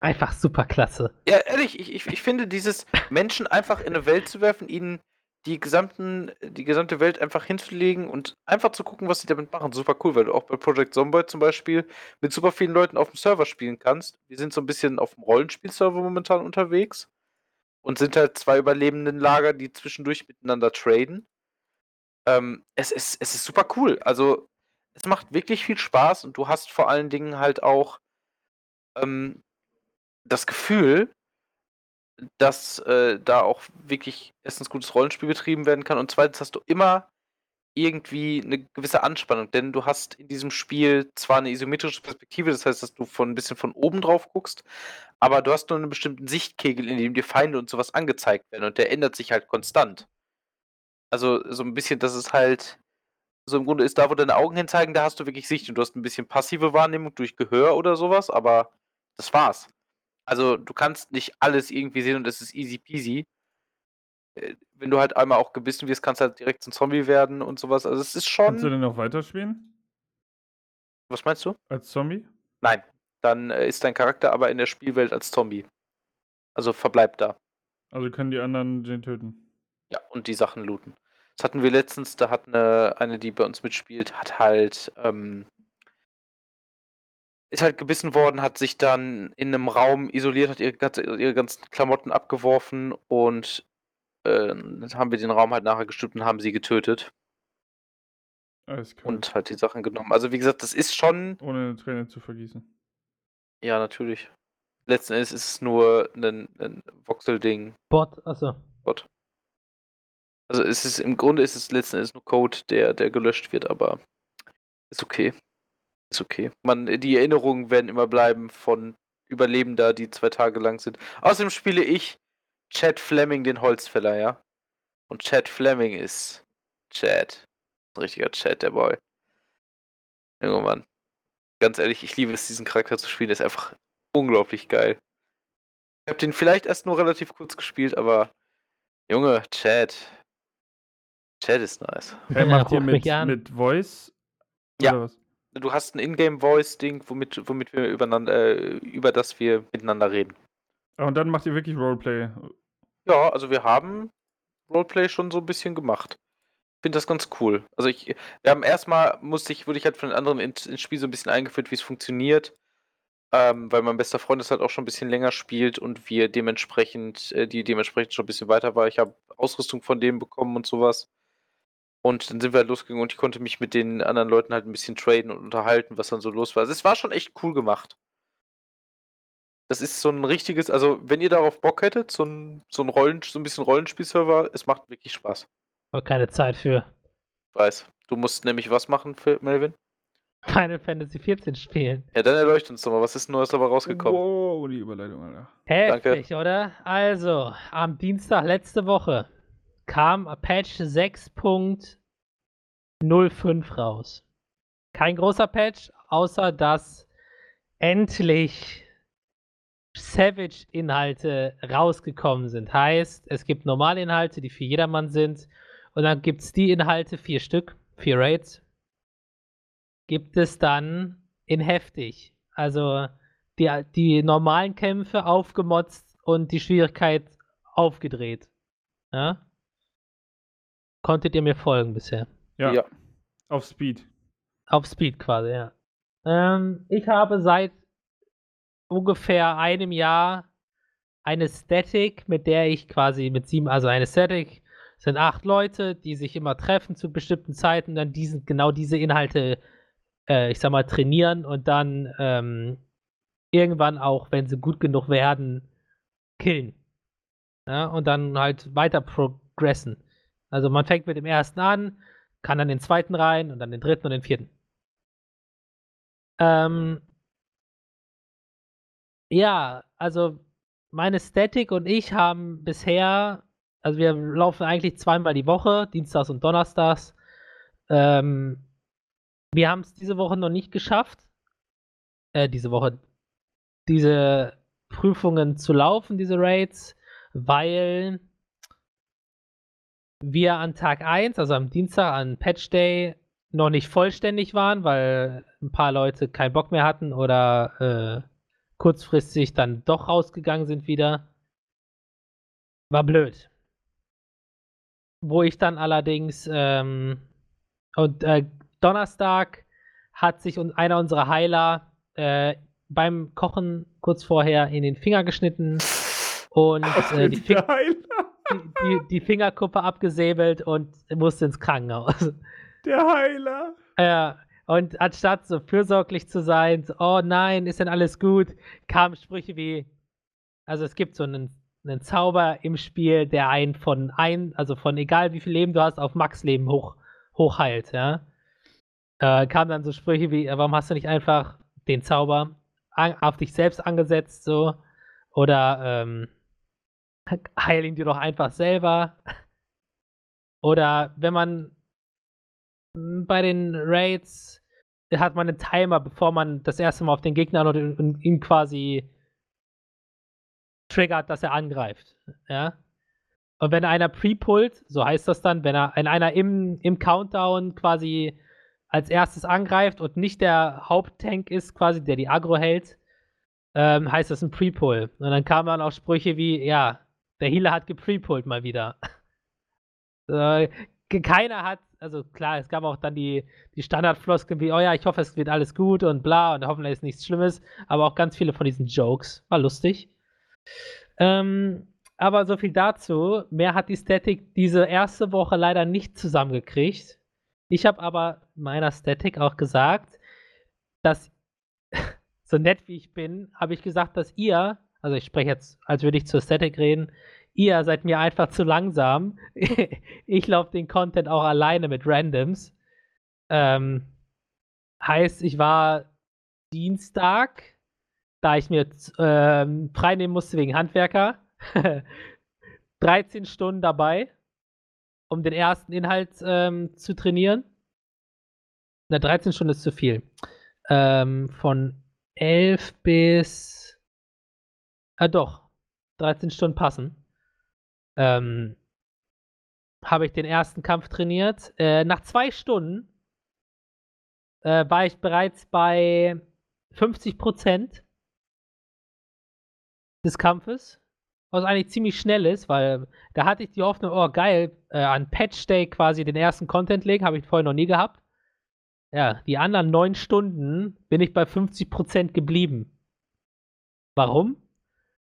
Einfach super klasse. Ja, ehrlich, ich, ich, ich finde, dieses Menschen einfach in eine Welt zu werfen, ihnen die gesamten, die gesamte Welt einfach hinzulegen und einfach zu gucken, was sie damit machen, super cool, weil du auch bei Project Zomboid zum Beispiel mit super vielen Leuten auf dem Server spielen kannst. Wir sind so ein bisschen auf dem Rollenspielserver momentan unterwegs und sind halt zwei überlebenden Lager, die zwischendurch miteinander traden. Ähm, es, ist, es ist super cool. Also, es macht wirklich viel Spaß und du hast vor allen Dingen halt auch ähm, das Gefühl, dass äh, da auch wirklich erstens gutes Rollenspiel betrieben werden kann und zweitens hast du immer irgendwie eine gewisse Anspannung, denn du hast in diesem Spiel zwar eine isometrische Perspektive, das heißt, dass du von ein bisschen von oben drauf guckst, aber du hast nur einen bestimmten Sichtkegel, in dem dir Feinde und sowas angezeigt werden und der ändert sich halt konstant. Also so ein bisschen, dass es halt so im Grunde ist da, wo deine Augen hinzeigen, da hast du wirklich Sicht und du hast ein bisschen passive Wahrnehmung durch Gehör oder sowas, aber das war's. Also du kannst nicht alles irgendwie sehen und es ist easy peasy. Äh, wenn du halt einmal auch gebissen wirst, kannst du halt direkt zum Zombie werden und sowas. Also es ist Kannst du schon. denn noch weiterspielen? Was meinst du? Als Zombie? Nein. Dann äh, ist dein Charakter aber in der Spielwelt als Zombie. Also verbleibt da. Also können die anderen den töten. Ja, und die Sachen looten. Das hatten wir letztens, da hat eine, eine, die bei uns mitspielt, hat halt, ähm, ist halt gebissen worden, hat sich dann in einem Raum isoliert, hat ihre, ganze, ihre ganzen Klamotten abgeworfen und äh, dann haben wir den Raum halt nachher gestüppt und haben sie getötet Alles klar. und halt die Sachen genommen. Also wie gesagt, das ist schon, Ohne eine Träne zu vergießen. ja natürlich. Letzten Endes ist es nur ein, ein Voxel-Ding. Bot, achso. Gott. Also es ist im Grunde ist es letzten Endes nur Code, der, der gelöscht wird, aber ist okay. Ist okay. Man, die Erinnerungen werden immer bleiben von Überlebender, die zwei Tage lang sind. Außerdem spiele ich Chad Fleming, den Holzfäller, ja. Und Chad Fleming ist Chad. Ein richtiger Chad, der Boy. Junge Mann. Ganz ehrlich, ich liebe es, diesen Charakter zu spielen. Der ist einfach unglaublich geil. Ich habe den vielleicht erst nur relativ kurz gespielt, aber Junge, Chad. Chad ist nice. Hey, macht ihr ruf mit, mit Voice? Ja. Oder was? Du hast ein Ingame-Voice-Ding, womit, womit wir übereinander, äh, über das wir miteinander reden. Und dann macht ihr wirklich Roleplay. Ja, also wir haben Roleplay schon so ein bisschen gemacht. Ich finde das ganz cool. Also ich, wir haben erstmal, musste ich, wurde ich halt von den anderen ins, ins Spiel so ein bisschen eingeführt, wie es funktioniert. Ähm, weil mein bester Freund es halt auch schon ein bisschen länger spielt und wir dementsprechend, äh, die dementsprechend schon ein bisschen weiter war. Ich habe Ausrüstung von dem bekommen und sowas. Und dann sind wir halt losgegangen und ich konnte mich mit den anderen Leuten halt ein bisschen traden und unterhalten, was dann so los war. Also es war schon echt cool gemacht. Das ist so ein richtiges, also wenn ihr darauf Bock hättet, so ein, so ein Rollen, so ein bisschen Rollenspielserver, es macht wirklich Spaß. Aber keine Zeit für Ich weiß. Du musst nämlich was machen, für Melvin? Final Fantasy 14 spielen. Ja, dann erleuchtet uns doch mal, was ist Neues dabei rausgekommen? Wow, die Überleitung, Alter. Heftig, oder? Also, am Dienstag letzte Woche kam Patch 6.05 raus. Kein großer Patch, außer dass endlich Savage-Inhalte rausgekommen sind. Heißt, es gibt normale Inhalte, die für jedermann sind. Und dann gibt es die Inhalte, vier Stück, vier Raids, gibt es dann in heftig. Also die, die normalen Kämpfe aufgemotzt und die Schwierigkeit aufgedreht. Ja? Konntet ihr mir folgen bisher? Ja, Ja. auf Speed. Auf Speed quasi, ja. Ähm, ich habe seit ungefähr einem Jahr eine Static, mit der ich quasi mit sieben, also eine Static sind acht Leute, die sich immer treffen zu bestimmten Zeiten, dann diesen, genau diese Inhalte, äh, ich sag mal, trainieren und dann ähm, irgendwann auch, wenn sie gut genug werden, killen. Ja, und dann halt weiter progressen. Also man fängt mit dem ersten an, kann dann den zweiten rein und dann den dritten und den vierten. Ähm, ja, also meine Static und ich haben bisher, also wir laufen eigentlich zweimal die Woche, Dienstags und Donnerstags. Ähm, wir haben es diese Woche noch nicht geschafft, äh, diese Woche, diese Prüfungen zu laufen, diese Raids, weil wir an Tag 1, also am Dienstag, an Patch Day, noch nicht vollständig waren, weil ein paar Leute keinen Bock mehr hatten oder äh, kurzfristig dann doch rausgegangen sind wieder. War blöd. Wo ich dann allerdings ähm, und äh, Donnerstag hat sich einer unserer Heiler äh, beim Kochen kurz vorher in den Finger geschnitten und äh, die, Fi Der Heiler. Die, die, Fingerkuppe abgesäbelt und musste ins Krankenhaus. Der Heiler. Ja, und anstatt so fürsorglich zu sein, so, oh nein, ist denn alles gut, kamen Sprüche wie, also es gibt so einen, einen Zauber im Spiel, der einen von ein, also von egal wie viel Leben du hast, auf Max-Leben hoch, hochheilt, ja. Äh, kamen dann so Sprüche wie, warum hast du nicht einfach den Zauber an, auf dich selbst angesetzt, so? Oder ähm, heil ihn dir doch einfach selber. Oder wenn man bei den Raids hat man einen Timer, bevor man das erste Mal auf den Gegner und ihn quasi triggert, dass er angreift. Ja. Und wenn einer pre-pullt, so heißt das dann, wenn er wenn einer im, im Countdown quasi als erstes angreift und nicht der Haupttank ist, quasi, der die Agro hält, ähm, heißt das ein Pre-Pull. Und dann kamen dann auch Sprüche wie, ja, der Healer hat gepre-pullt mal wieder. äh, keiner hat, also klar, es gab auch dann die, die Standardfloskeln wie, oh ja, ich hoffe, es wird alles gut und bla und hoffentlich ist nichts Schlimmes, aber auch ganz viele von diesen Jokes. War lustig. Ähm, aber so viel dazu. Mehr hat die Static diese erste Woche leider nicht zusammengekriegt. Ich habe aber meiner Static auch gesagt, dass, so nett wie ich bin, habe ich gesagt, dass ihr, also ich spreche jetzt, als würde ich zur Static reden, ihr seid mir einfach zu langsam. ich laufe den Content auch alleine mit Randoms. Ähm, heißt, ich war Dienstag, da ich mir ähm, frei musste wegen Handwerker, 13 Stunden dabei, um den ersten Inhalt ähm, zu trainieren. Na, 13 Stunden ist zu viel. Ähm, von 11 bis. Ah, doch. 13 Stunden passen ähm, habe ich den ersten Kampf trainiert. Äh, nach zwei Stunden äh, war ich bereits bei 50% des Kampfes, was eigentlich ziemlich schnell ist, weil da hatte ich die Hoffnung, oh geil, äh, an Patch Day quasi den ersten Content legen, habe ich vorher noch nie gehabt. Ja, die anderen neun Stunden bin ich bei 50% geblieben. Warum?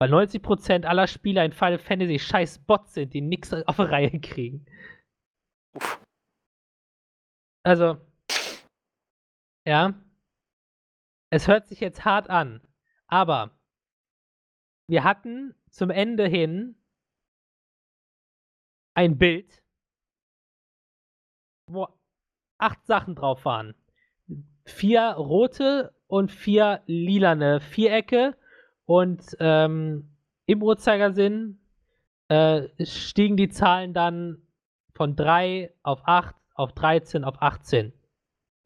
Weil 90% aller Spieler in Final Fantasy scheiß Bots sind, die nichts auf die Reihe kriegen. Uff. Also, ja. Es hört sich jetzt hart an, aber wir hatten zum Ende hin ein Bild, wo acht Sachen drauf waren. Vier rote und vier lilane Vierecke und ähm, im Uhrzeigersinn äh, stiegen die Zahlen dann von 3 auf 8, auf 13, auf 18.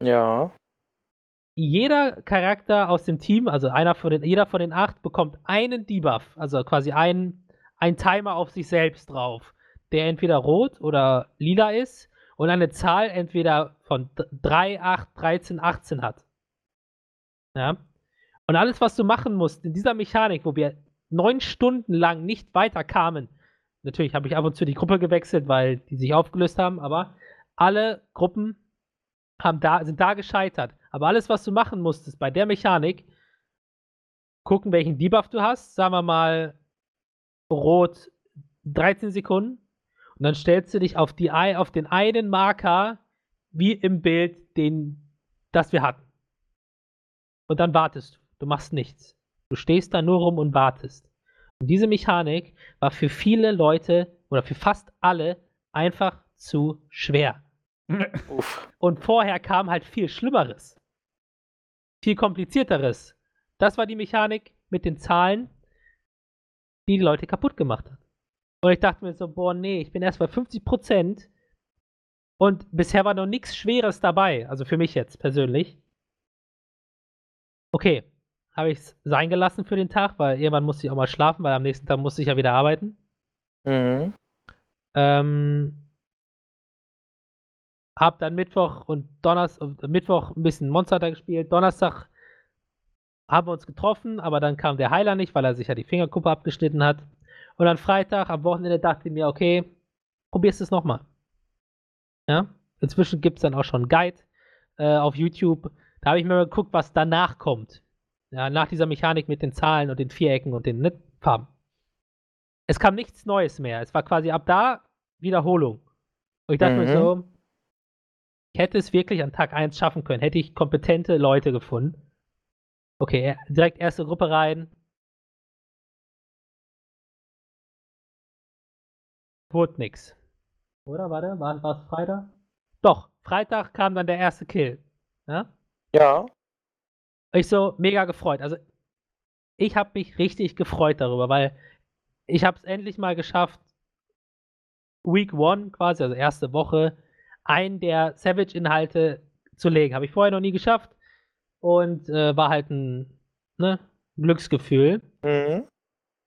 Ja. Jeder Charakter aus dem Team, also einer von den, jeder von den acht, bekommt einen Debuff, also quasi einen, einen Timer auf sich selbst drauf, der entweder rot oder lila ist und eine Zahl entweder von 3, 8, 13, 18 hat. Ja. Und alles, was du machen musst in dieser Mechanik, wo wir neun Stunden lang nicht weiterkamen, natürlich habe ich ab und zu die Gruppe gewechselt, weil die sich aufgelöst haben, aber alle Gruppen haben da, sind da gescheitert. Aber alles, was du machen musstest bei der Mechanik, gucken, welchen Debuff du hast, sagen wir mal rot 13 Sekunden und dann stellst du dich auf, die, auf den einen Marker wie im Bild, den, das wir hatten. Und dann wartest du. Du machst nichts. Du stehst da nur rum und wartest. Und diese Mechanik war für viele Leute oder für fast alle einfach zu schwer. und vorher kam halt viel Schlimmeres. Viel komplizierteres. Das war die Mechanik mit den Zahlen, die die Leute kaputt gemacht hat. Und ich dachte mir so, boah, nee, ich bin erst bei 50 Prozent und bisher war noch nichts Schweres dabei. Also für mich jetzt persönlich. Okay, habe ich es sein gelassen für den Tag, weil irgendwann musste ich auch mal schlafen, weil am nächsten Tag musste ich ja wieder arbeiten. Mhm. Ähm, hab dann Mittwoch und Donnerstag, äh, Mittwoch ein bisschen Monster gespielt. Donnerstag haben wir uns getroffen, aber dann kam der Heiler nicht, weil er sich ja die Fingerkuppe abgeschnitten hat. Und dann Freitag, am Wochenende dachte ich mir, okay, probierst es nochmal. Ja? Inzwischen gibt es dann auch schon einen Guide äh, auf YouTube. Da habe ich mir mal geguckt, was danach kommt. Ja, nach dieser Mechanik mit den Zahlen und den Vierecken und den ne, Farben. Es kam nichts Neues mehr. Es war quasi ab da Wiederholung. Und ich dachte mhm. mir so, ich hätte es wirklich an Tag 1 schaffen können, hätte ich kompetente Leute gefunden. Okay, direkt erste Gruppe rein. Wurde nix. Oder, warte, war, war es Freitag? doch, Freitag kam dann der erste Kill. Ja? Ja. Ich so mega gefreut. Also ich habe mich richtig gefreut darüber, weil ich habe es endlich mal geschafft, Week One quasi, also erste Woche, einen der Savage-Inhalte zu legen. Habe ich vorher noch nie geschafft und äh, war halt ein ne, Glücksgefühl. Mhm.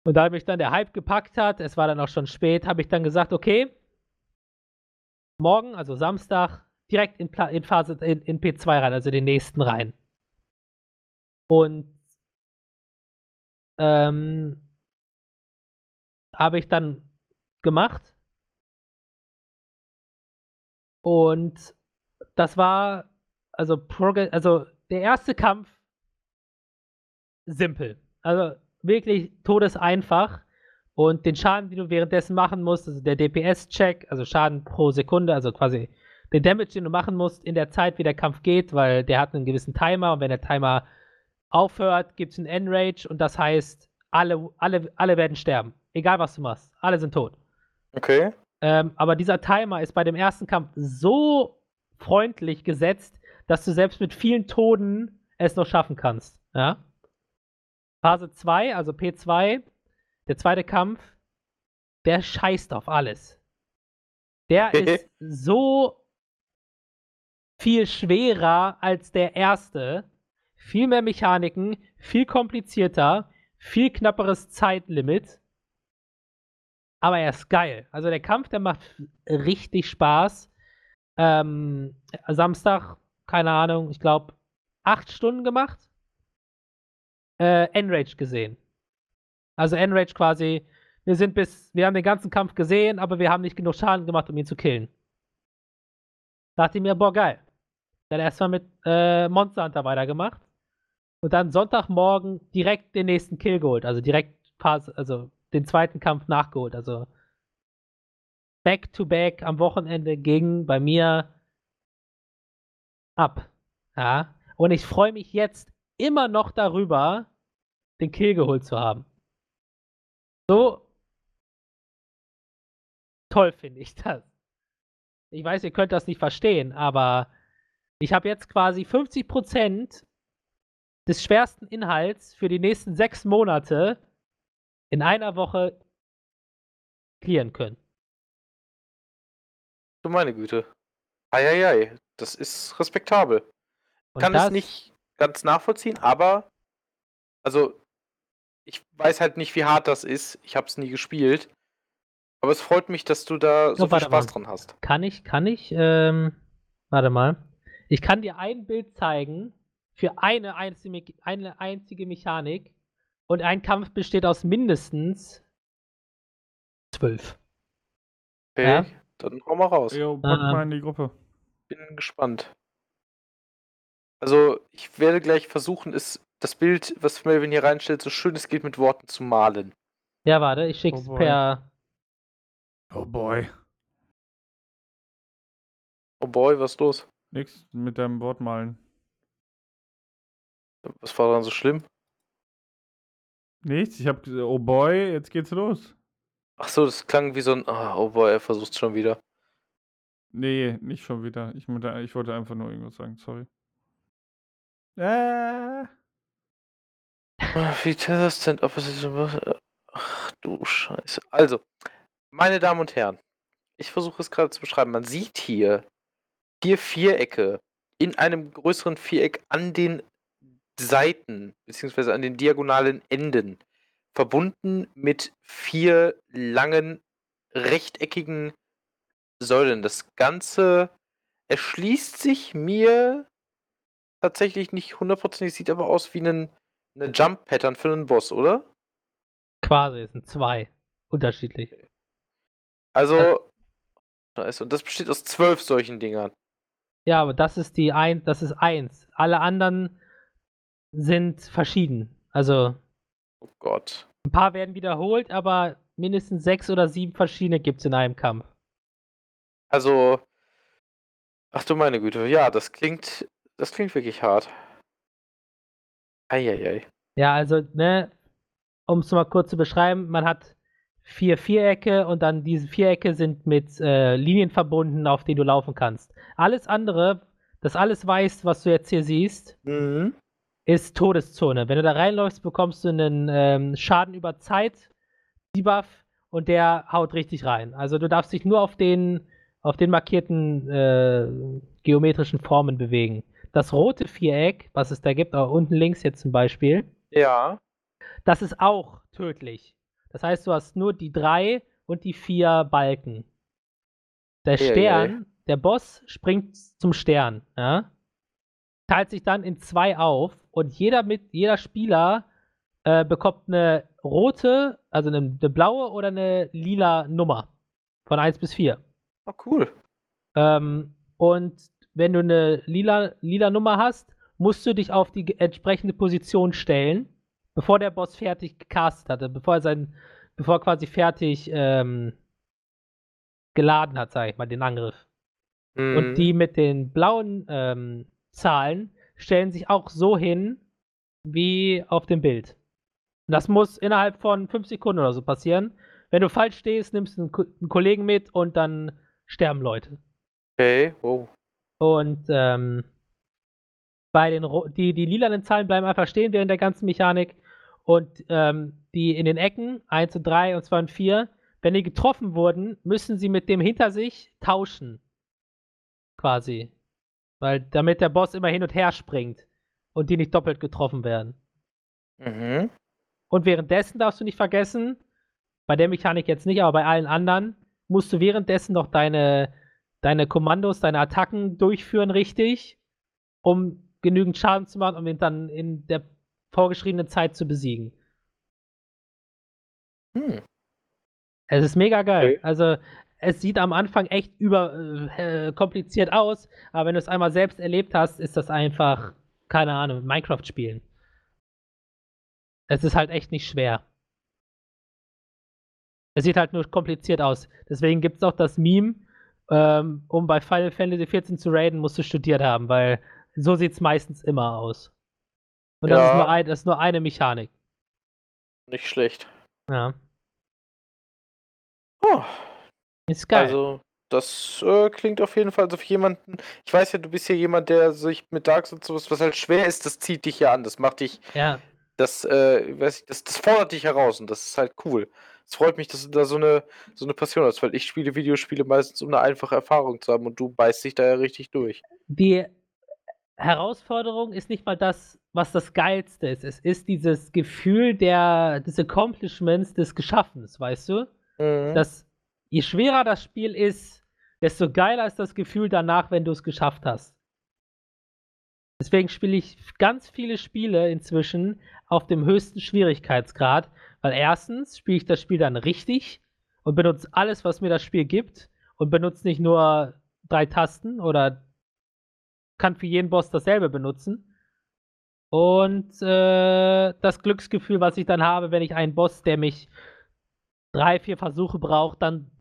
Und da mich dann der Hype gepackt hat, es war dann auch schon spät, habe ich dann gesagt, okay, morgen, also Samstag, direkt in, Pla in Phase in, in P2 rein, also den nächsten rein. Und ähm, habe ich dann gemacht. Und das war also, also der erste Kampf simpel. Also wirklich todeseinfach. Und den Schaden, den du währenddessen machen musst, also der DPS-Check, also Schaden pro Sekunde, also quasi den Damage, den du machen musst in der Zeit, wie der Kampf geht, weil der hat einen gewissen Timer und wenn der Timer aufhört, gibt es einen Enrage und das heißt, alle, alle, alle werden sterben. Egal was du machst. Alle sind tot. Okay. Ähm, aber dieser Timer ist bei dem ersten Kampf so freundlich gesetzt, dass du selbst mit vielen Toten es noch schaffen kannst. Ja? Phase 2, also P2, der zweite Kampf, der scheißt auf alles. Der ist so viel schwerer als der erste. Viel mehr Mechaniken, viel komplizierter, viel knapperes Zeitlimit. Aber er ist geil. Also der Kampf, der macht richtig Spaß. Ähm, Samstag, keine Ahnung, ich glaube, acht Stunden gemacht. Äh, Enrage gesehen. Also Enrage quasi, wir sind bis, wir haben den ganzen Kampf gesehen, aber wir haben nicht genug Schaden gemacht, um ihn zu killen. Dachte ich mir, boah, geil. Dann erstmal mit äh, Monster Hunter weitergemacht. Und dann Sonntagmorgen direkt den nächsten Kill geholt. Also direkt, also den zweiten Kampf nachgeholt. Also back to back am Wochenende ging bei mir ab. Ja. Und ich freue mich jetzt immer noch darüber, den Kill geholt zu haben. So toll finde ich das. Ich weiß, ihr könnt das nicht verstehen, aber ich habe jetzt quasi 50% des schwersten Inhalts für die nächsten sechs Monate in einer Woche clearen können. Du meine Güte. Eieiei, das ist respektabel. Und Kann das, es nicht ganz nachvollziehen, aber also ich weiß halt nicht, wie hart das ist. Ich habe es nie gespielt. Aber es freut mich, dass du da so Oh, viel Spaß mal. dran hast. Kann ich, kann ich, ähm, warte mal. Ich kann dir ein Bild zeigen für eine einzige, eine einzige Mechanik und ein Kampf besteht aus mindestens zwölf. Okay, Ja. dann hau mal raus. Jo, pack Ähm. mal in die Gruppe. Bin gespannt. Also, ich werde gleich versuchen, es, das Bild, was Melvin hier reinstellt, so schön es geht, mit Worten zu malen. Ja, warte, ich schick's Oh boy. per. Oh boy. Oh boy, was ist los? Nix mit deinem Wort malen. Was war daran so schlimm? Nichts, ich hab gesagt, oh boy, jetzt geht's los. Ach so, das klang wie so ein. ah, oh boy, er versucht schon wieder. Nee, nicht schon wieder. Ich, wollte- ich wollte einfach nur irgendwas sagen, sorry. Äh, Wie Tethers sind opposite. Ach du Scheiße. Also, meine Damen und Herren, ich versuche es gerade zu beschreiben. Man sieht hier vier Vierecke in einem größeren Viereck an den Seiten, beziehungsweise an den diagonalen Enden, verbunden mit vier langen rechteckigen Säulen. Das Ganze erschließt sich mir tatsächlich nicht hundertprozentig, sieht aber aus wie ein, eine Jump-Pattern für einen Boss, oder? Quasi, es sind zwei. Unterschiedlich. Also, und das besteht aus zwölf solchen Dingern. Ja, aber das ist die ein, das ist eins. Alle anderen sind verschieden. Also Oh Gott. ein paar werden wiederholt, aber mindestens sechs oder sieben verschiedene gibt es in einem Kampf. Also, ach du meine Güte, ja, das klingt, das klingt wirklich hart. Eieiei. Ja, also, ne, um es mal kurz zu beschreiben, man hat vier Vierecke und dann diese Vierecke sind mit äh, Linien verbunden, auf denen du laufen kannst. Alles andere, das alles weiß, was du jetzt hier siehst, Mhm. Ist Todeszone. Wenn du da reinläufst, bekommst du einen ähm, Schaden über Zeit, Debuff und der haut richtig rein. Also du darfst dich nur auf den, auf den markierten äh, geometrischen Formen bewegen. Das rote Viereck, was es da gibt, auch unten links jetzt zum Beispiel, Ja. das ist auch tödlich. Das heißt, du hast nur die drei und die vier Balken. Der. Stern, der Boss springt zum Stern, ja? Teilt sich dann in zwei auf und jeder mit jeder Spieler äh, bekommt eine rote, also eine, eine blaue oder eine lila Nummer von 1 bis 4. Oh, cool. Ähm, und wenn du eine lila, lila Nummer hast, musst du dich auf die entsprechende Position stellen, bevor der Boss fertig gecastet hatte, bevor er sein, bevor er quasi fertig ähm, geladen hat, sag ich mal, den Angriff. Mhm. Und die mit den blauen ähm, Zahlen stellen sich auch so hin wie auf dem Bild. Und das muss innerhalb von fünf Sekunden oder so passieren. Wenn du falsch stehst, nimmst du einen, Ko- einen Kollegen mit und dann sterben Leute. Okay, oh. Und ähm, bei den ro- die, die lilanen Zahlen bleiben einfach stehen während der ganzen Mechanik. Und ähm, die in den Ecken, 1 und 3 und 2 und 4, wenn die getroffen wurden, müssen sie mit dem hinter sich tauschen. Quasi. Weil damit der Boss immer hin und her springt und die nicht doppelt getroffen werden. Mhm. Und währenddessen darfst du nicht vergessen, bei der Mechanik jetzt nicht, aber bei allen anderen, musst du währenddessen noch deine, deine Kommandos, deine Attacken durchführen, richtig, um genügend Schaden zu machen, um ihn dann in der vorgeschriebenen Zeit zu besiegen. Hm. Es ist mega geil. Okay. Also, es sieht am Anfang echt über äh, kompliziert aus, aber wenn du es einmal selbst erlebt hast, ist das einfach, keine Ahnung, Minecraft spielen. Es ist halt echt nicht schwer. Es sieht halt nur kompliziert aus. Deswegen gibt es auch das Meme, ähm, um bei Final Fantasy 14 zu raiden, musst du studiert haben, weil so sieht es meistens immer aus. Und das, Ja. ist nur ein, das ist nur eine Mechanik. Nicht schlecht. Ja. Oh, Ist geil. also, das äh, klingt auf jeden Fall so für jemanden. Ich weiß ja, du bist ja jemand, der sich mit Dark Souls sowas, was halt schwer ist, das zieht dich ja an. Das macht dich, ja. das, äh, weiß ich, das, das fordert dich heraus und das ist halt cool. Es freut mich, dass du da so eine, so eine Passion hast, weil ich spiele Videospiele meistens, um eine einfache Erfahrung zu haben und du beißt dich da ja richtig durch. die Herausforderung ist nicht mal das, was das Geilste ist. Es ist dieses Gefühl der, des Accomplishments, des Geschaffens, weißt du? Mhm. Das, je schwerer das Spiel ist, desto geiler ist das Gefühl danach, wenn du es geschafft hast. Deswegen spiele ich ganz viele Spiele inzwischen auf dem höchsten Schwierigkeitsgrad, weil erstens spiele ich das Spiel dann richtig und benutze alles, was mir das Spiel gibt und benutze nicht nur drei Tasten oder kann für jeden Boss dasselbe benutzen. Und äh, das Glücksgefühl, was ich dann habe, wenn ich einen Boss, der mich drei, vier Versuche braucht, dann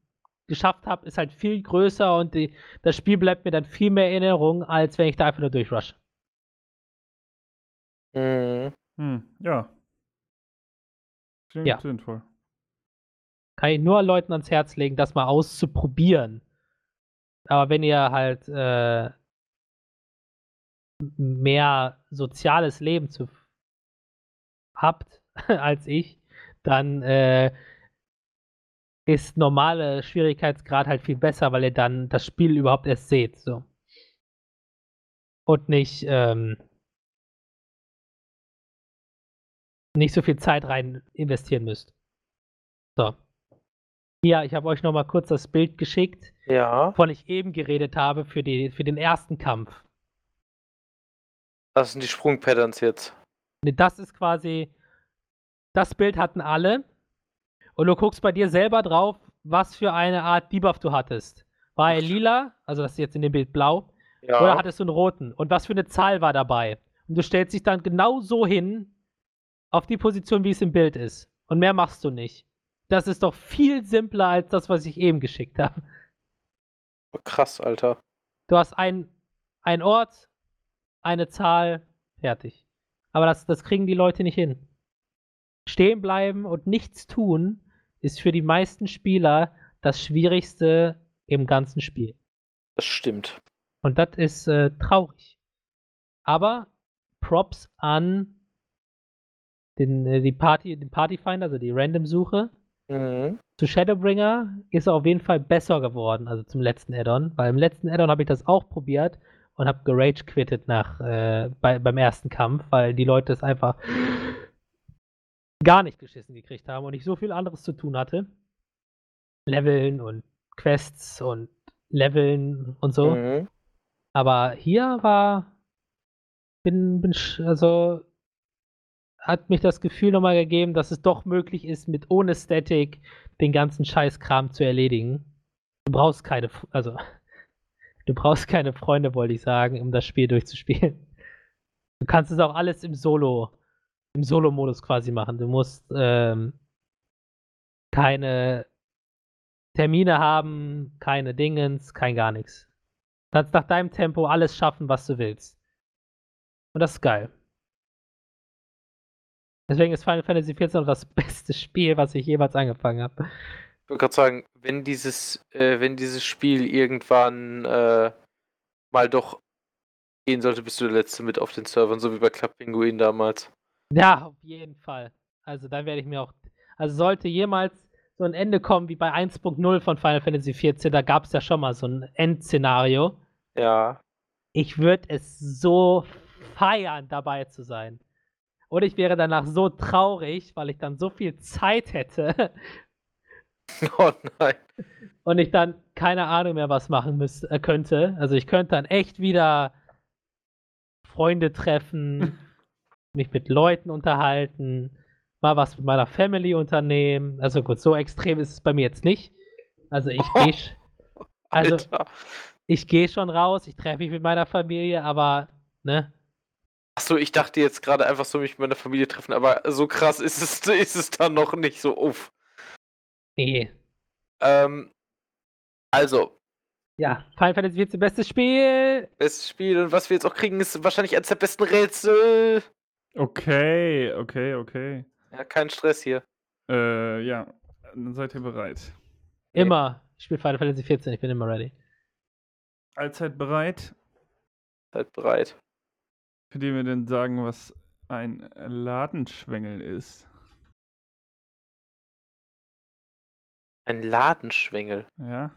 geschafft habe, ist halt viel größer und die, das Spiel bleibt mir dann viel mehr in Erinnerung, als wenn ich da einfach nur durchrush. Mhm. Hm, ja. Klingt Ja. sinnvoll. Kann ich nur Leuten ans Herz legen, das mal auszuprobieren. Aber wenn ihr halt äh, mehr soziales Leben zu habt als ich, dann äh, ist normale Schwierigkeitsgrad halt viel besser, weil ihr dann das Spiel überhaupt erst seht. So. Und nicht, ähm, nicht so viel Zeit rein investieren müsst. So. Ja, ich habe euch noch mal kurz das Bild geschickt, Ja, wovon ich eben geredet habe für, die, für den ersten Kampf. das sind die Sprungpatterns jetzt. Das ist quasi, das Bild hatten alle. Und du guckst bei dir selber drauf, was für eine Art Debuff du hattest. War er lila, also das ist jetzt in dem Bild blau, Ja. oder hattest du einen roten? Und was für eine Zahl war dabei? Und du stellst dich dann genau so hin, auf die Position, wie es im Bild ist. Und mehr machst du nicht. Das ist doch viel simpler als das, was ich eben geschickt habe. Oh, Krass, Alter. Du hast ein, ein Ort, eine Zahl, fertig. Aber das, das kriegen die Leute nicht hin. Stehen bleiben und nichts tun ist für die meisten Spieler das Schwierigste im ganzen Spiel. Das stimmt. Und das ist äh, traurig. Aber Props an den, äh, die Party, den Partyfinder, also die Random-Suche. Mhm. Zu Shadowbringer ist er auf jeden Fall besser geworden, also zum letzten Addon. Weil im letzten Addon habe ich das auch probiert und habe gerage quittet nach äh, bei, beim ersten Kampf, weil die Leute es einfach gar nicht geschissen gekriegt haben und ich so viel anderes zu tun hatte. Leveln und Quests und Leveln und so. Mhm. Aber hier war bin, bin also hat mich das Gefühl nochmal gegeben, dass es doch möglich ist, mit ohne Static den ganzen Scheißkram zu erledigen. Du brauchst keine, also du brauchst keine Freunde, wollte ich sagen, um das Spiel durchzuspielen. Du kannst es auch alles im Solo, im Solo-Modus quasi machen. Du musst ähm, keine Termine haben, keine Dingens, kein gar nichts. Du kannst nach deinem Tempo alles schaffen, was du willst. Und das ist geil. Deswegen ist Final Fantasy XIV noch das beste Spiel, was ich jemals angefangen habe. Ich wollte gerade sagen, wenn dieses, äh, wenn dieses Spiel irgendwann äh, mal doch gehen sollte, bist du der Letzte mit auf den Servern, so wie bei Club Penguin damals. Ja, auf jeden Fall. Also dann werde ich mir auch. Also sollte jemals so ein Ende kommen wie bei 1.0 von Final Fantasy XIV, da gab es ja schon mal so ein Endszenario. Ja. Ich würde es so feiern, dabei zu sein. Und ich wäre danach so traurig, weil ich dann so viel Zeit hätte Oh nein. und ich dann keine Ahnung mehr was machen müß, äh, könnte. Also ich könnte dann echt wieder Freunde treffen, mich mit Leuten unterhalten, mal was mit meiner Family unternehmen. Also gut, so extrem ist es bei mir jetzt nicht. Also ich gehe sch- also Alter. ich gehe schon raus, ich treffe mich mit meiner Familie, aber ne? Achso, ich dachte jetzt gerade einfach so mich mit meiner Familie treffen, aber so krass ist es, ist es dann noch nicht so uff. Nee. Ähm, also, Ja, Final Fantasy wird das beste Spiel. bestes Spiel und was wir jetzt auch kriegen, ist wahrscheinlich eines der besten Rätsel. Okay, okay, okay. Ja, kein Stress hier. Äh, ja, dann seid ihr bereit. Immer. Ich spiele Final Fantasy 14, ich bin immer ready. Allzeit bereit? Seid bereit. Könnt ihr mir denn sagen, was ein Ladenschwengel ist? Ein Ladenschwengel. Ja?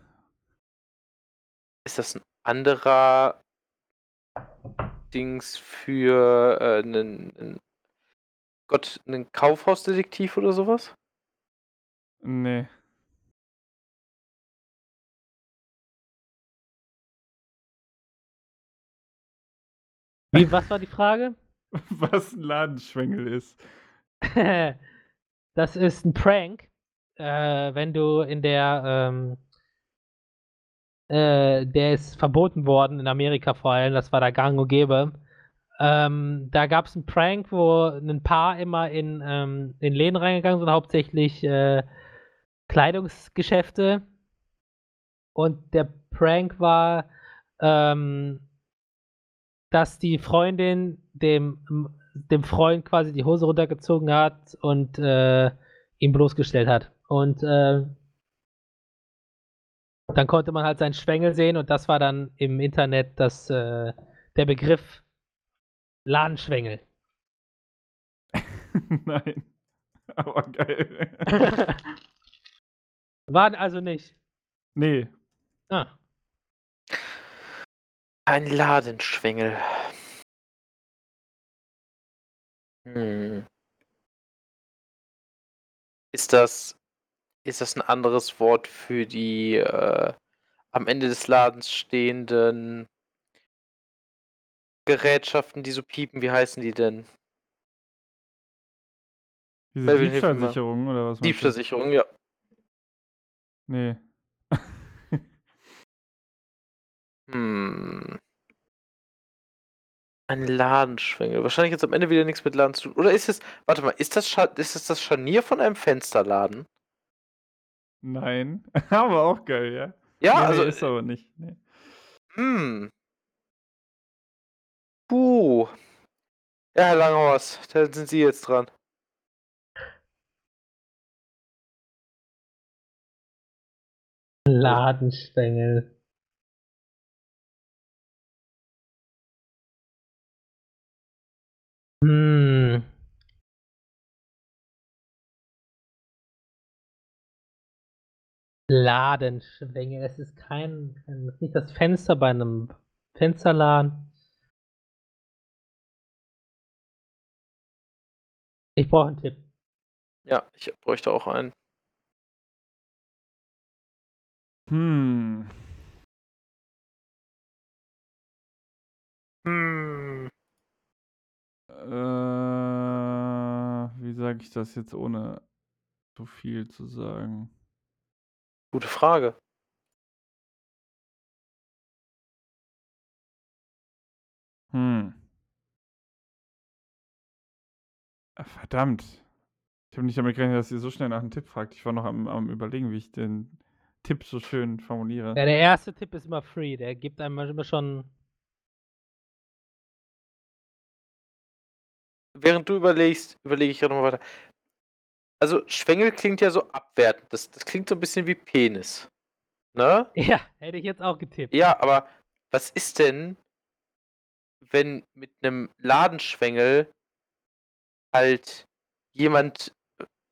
Ist das ein anderer Dings für äh, einen, Gott, einen Kaufhausdetektiv oder sowas? Nee. Wie, was war die Frage? Was ein Ladenschwengel ist. das ist ein Prank, äh, wenn du in der, ähm, äh, der ist verboten worden in Amerika vor allem, das war da gang und gäbe. Ähm, da gab es einen Prank, wo ein Paar immer in, ähm, in Läden reingegangen sind, hauptsächlich äh, Kleidungsgeschäfte. Und der Prank war, ähm, dass die Freundin dem, dem Freund quasi die Hose runtergezogen hat und äh, ihn bloßgestellt hat. Und äh, dann konnte man halt seinen Schwengel sehen und das war dann im Internet das, äh, der Begriff Ladenschwengel. Nein. Aber geil. War also nicht. nee. Ah. Ein Ladenschwengel. Hm. Ist das, ist das ein anderes Wort für die äh, am Ende des Ladens stehenden Gerätschaften, die so piepen? Wie heißen die denn? Diese? Diebstahlsicherung oder was? Diebstahlsicherung, ja. Nee. Hm. Ein Ladenschwengel. Wahrscheinlich jetzt am Ende wieder nichts mit Laden zu tun. Oder ist es, warte mal, ist das, Scha ist das das Scharnier von einem Fensterladen? Nein. aber auch geil, ja. Ja, nee, also, nee, ist aber nicht. Nee. hm. Puh. Ja, Herr Langhorst, da sind Sie jetzt dran. Ladenschwengel. Hm. Ladenschwengel. Es ist kein, kein es ist nicht das Fenster bei einem Fensterladen. Ich brauche einen Tipp. Ja, ich bräuchte auch einen. Hm. Hm. Äh, wie sage ich das jetzt ohne so viel zu sagen? Gute Frage. Hm. Ah, Verdammt. Ich habe nicht damit gerechnet, dass ihr so schnell nach einem Tipp fragt. Ich war noch am, am überlegen, wie ich den Tipp so schön formuliere. Ja, der erste Tipp ist immer free. Der gibt einem immer schon. Während du überlegst, überlege ich gerade mal weiter. Also, Schwengel klingt ja so abwertend. Das, das klingt so ein bisschen wie Penis. Ne? Ja, hätte ich jetzt auch getippt. Ja, aber was ist denn, wenn mit einem Ladenschwengel halt jemand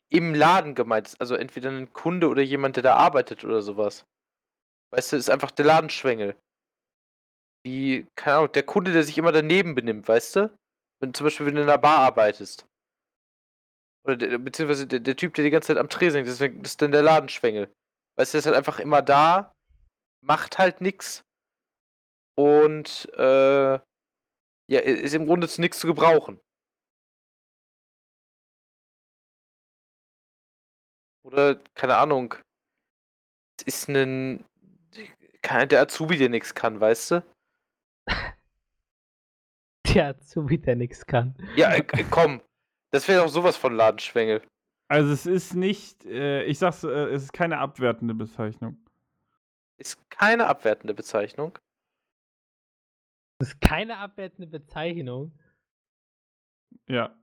im Laden gemeint ist? Also entweder ein Kunde oder jemand, der da arbeitet oder sowas. Weißt du, ist einfach der Ladenschwengel. Wie, keine Ahnung, der Kunde, der sich immer daneben benimmt, weißt du? Wenn zum Beispiel, wenn du in einer Bar arbeitest. Oder der, beziehungsweise der, der Typ, der die ganze Zeit am Tresen hängt, ist, das ist dann der Ladenschwengel. Weißt du, der ist halt einfach immer da, macht halt nix. Und äh, ja, ist im Grunde zu nichts zu gebrauchen. Oder, keine Ahnung. Es ist ein. Der Azubi, der nichts kann, weißt du? Der Azubi, der nichts kann. Ja, äh, komm. Das wäre doch sowas von Ladenschwengel. Also es ist nicht, äh, ich sag's, äh, es ist keine abwertende Bezeichnung. Ist keine abwertende Bezeichnung. Das ist keine abwertende Bezeichnung. Ja.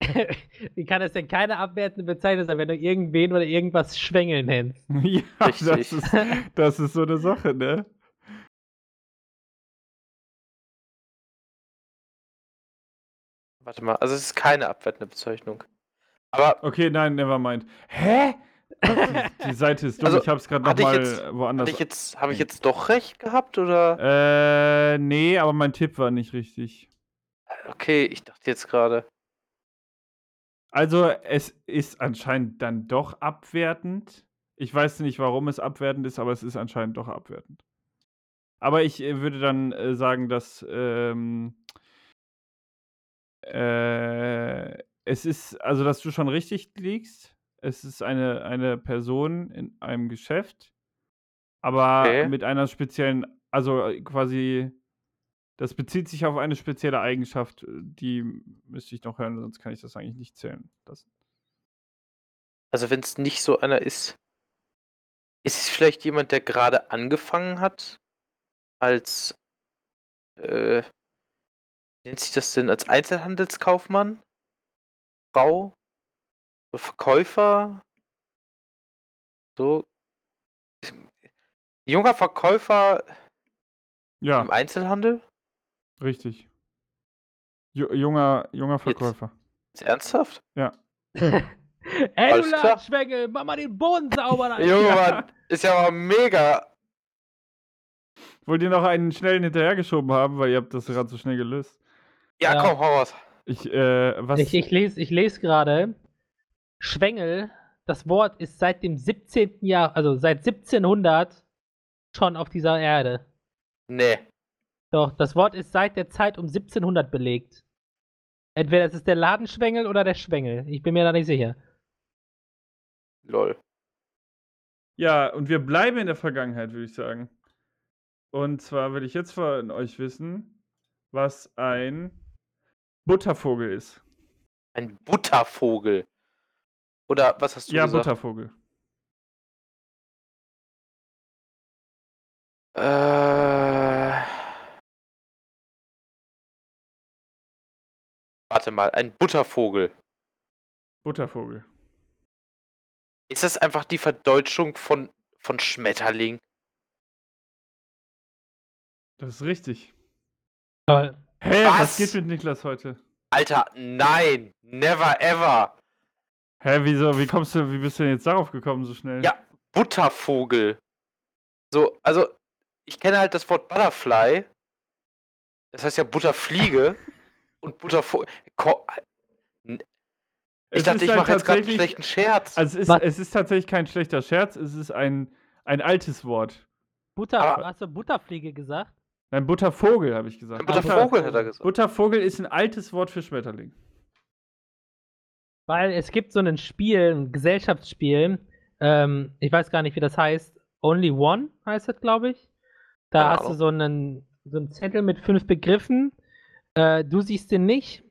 Wie kann das denn keine abwertende Bezeichnung sein, wenn du irgendwen oder irgendwas Schwengel nennst? ja, das ist, das ist so eine Sache, ne? Warte mal, also es ist keine abwertende Bezeichnung. Aber Okay, nein, never mind. Hä? Die, die Seite ist dumm, Also, ich hab's gerade nochmal woanders. habe ich jetzt, habe ich jetzt doch recht gehabt oder? Äh, nee, aber mein Tipp war nicht richtig. Okay, ich dachte jetzt gerade. Also, es ist anscheinend dann doch abwertend. Ich weiß nicht, warum es abwertend ist, aber es ist anscheinend doch abwertend. Aber ich äh, würde dann äh, sagen, dass ähm, äh, es ist, also dass du schon richtig liegst. Es ist eine, eine Person in einem Geschäft, aber Okay. mit einer speziellen, also äh, quasi, das bezieht sich auf eine spezielle Eigenschaft, äh, die müsste ich noch hören, sonst kann ich das eigentlich nicht zählen lassen. Also wenn es nicht so einer ist, ist es vielleicht jemand, der gerade angefangen hat als, äh, nennt sich das denn, als Einzelhandelskaufmann? Frau? Verkäufer? So? Junger Verkäufer Ja, im Einzelhandel? richtig. Ju junger, junger Verkäufer. Ist ernsthaft? Ey, Alles du klar. Ladenschwengel, mach mal den Boden sauber. Junge Ja. Mann, ist ja mal mega. Wollt ihr noch einen schnellen hinterhergeschoben haben, weil ihr habt das gerade so schnell gelöst? Ja, Ja. komm, hau raus. Ich, äh, was? Ich, ich lese ich les gerade, Schwengel, das Wort ist seit dem 17. Jahr, also seit 1700 schon auf dieser Erde. Nee. Doch, das Wort ist seit der Zeit um 1700 belegt. Entweder es ist der Ladenschwengel oder der Schwengel. Ich bin mir da nicht sicher. Lol. Ja, und wir bleiben in der Vergangenheit, würde ich sagen. Und zwar will ich jetzt von euch wissen, was ein Buttervogel ist. Ein Buttervogel. Oder was hast du ja, gesagt? Buttervogel. Äh. Warte mal, ein Buttervogel. Buttervogel. Ist das einfach die Verdeutschung von von Schmetterling. Das ist richtig. Toll. Hä, was? Was? geht mit Niklas heute? Alter, nein, never ever. Hä, wieso, wie kommst du, wie bist du denn jetzt darauf gekommen so schnell? Ja. Buttervogel. So, also, ich kenne halt das Wort Butterfly. Das heißt ja Butterfliege. und Buttervogel. Ich Es dachte, ist ich halt mache jetzt gerade einen schlechten Scherz. Also es ist, es ist tatsächlich kein schlechter Scherz, es ist ein, ein altes Wort. Butter, Aber- hast du Butterfliege gesagt? Nein, Buttervogel, habe ich gesagt. Ein Buttervogel hat er gesagt. Buttervogel ist ein altes Wort für Schmetterling. Weil es gibt so ein Spiel, ein Gesellschaftsspiel, ähm, ich weiß gar nicht, wie das heißt. Only One heißt das, glaube ich. Da Keine hast du so einen, so einen Zettel mit fünf Begriffen. Äh, du siehst den nicht.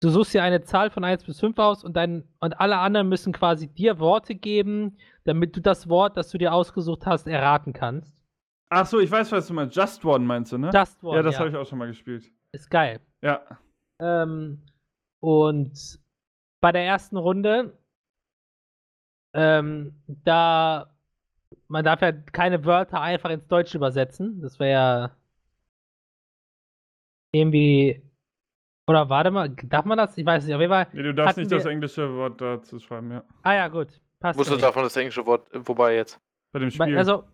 Du suchst dir eine Zahl von 1 bis 5 aus und, dein, und alle anderen müssen quasi dir Worte geben, damit du das Wort, das du dir ausgesucht hast, erraten kannst. Ach so, ich weiß, was du meinst. Just One meinst du, ne? Just One, ja, das ja. habe ich auch schon mal gespielt. Ist geil. Ja. Ähm, und bei der ersten Runde, ähm, da man darf ja keine Wörter einfach ins Deutsche übersetzen. Das wäre ja irgendwie. Oder warte mal, darf man das? Ich weiß nicht. Auf jeden Fall. Nee, du darfst nicht das wir- englische Wort dazu schreiben, ja. Ah ja, gut. Passt. Wusste für mich. davon das englische Wort, wobei jetzt. Bei dem Spiel. Also,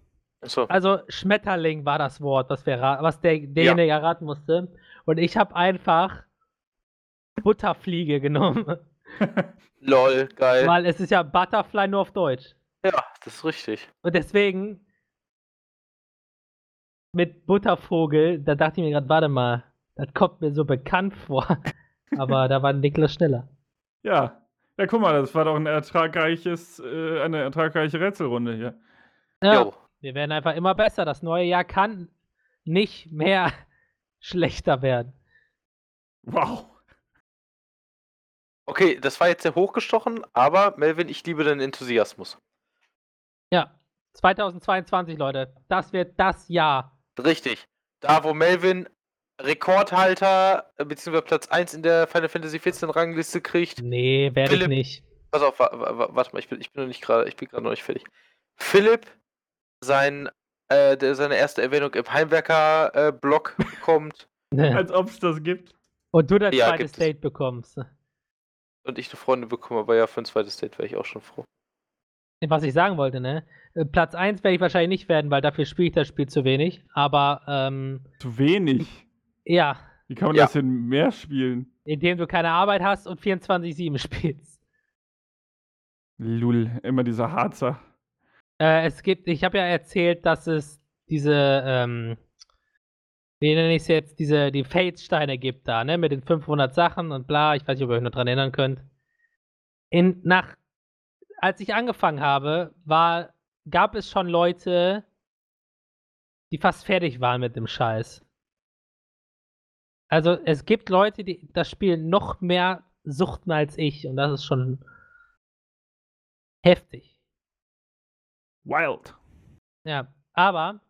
Achso. also Schmetterling war das Wort, was, wir, was der, derjenige erraten musste. Und ich habe einfach Butterfliege genommen. Lol, geil. Weil es ist ja Butterfly nur auf Deutsch. Ja, das ist richtig. Und deswegen mit Buttervogel, da dachte ich mir gerade, warte mal, das kommt mir so bekannt vor. Aber da war Niklas schneller. ja. Ja, guck mal, das war doch ein ertragreiches, äh, eine ertragreiche Rätselrunde hier. Ja, Jo. Wir werden einfach immer besser. Das neue Jahr kann nicht mehr schlechter werden. Wow. Okay, das war jetzt sehr hochgestochen, aber Melvin, ich liebe deinen Enthusiasmus. Ja, 2022, Leute, das wird das Jahr. Richtig. Da, wo Melvin Rekordhalter äh, beziehungsweise Platz 1 in der Final Fantasy 14 Rangliste kriegt. Nee, werde ich nicht. Pass auf, wa wa warte mal, ich bin, ich bin noch nicht gerade, ich bin gerade noch nicht fertig. Philipp sein, äh, der, seine erste Erwähnung im Heimwerker-Blog bekommt Als ob es das gibt. Und du das Ja, zweite. State bekommst. und ich eine Freundin bekomme, aber ja, für ein zweites Date wäre ich auch schon froh. Was ich sagen wollte, ne? Äh, Platz 1 werde ich wahrscheinlich nicht werden, weil dafür spiele ich das Spiel zu wenig. Aber, ähm, Zu wenig. ja, Wie kann man Ja. das denn mehr spielen? indem du keine Arbeit hast und 24-7 spielst. Lul, immer dieser Harzer. Äh, es gibt, ich habe ja erzählt, dass es diese, ähm, wie nenne ich es jetzt, diese, die Fates-Steine gibt da, ne, mit den 500 Sachen und bla, ich weiß nicht, ob ihr euch noch dran erinnern könnt. In, nach, als ich angefangen habe, war, gab es schon Leute, die fast fertig waren mit dem Scheiß. Also, es gibt Leute, die das Spiel noch mehr suchten als ich und das ist schon heftig. Wild. Ja, aber,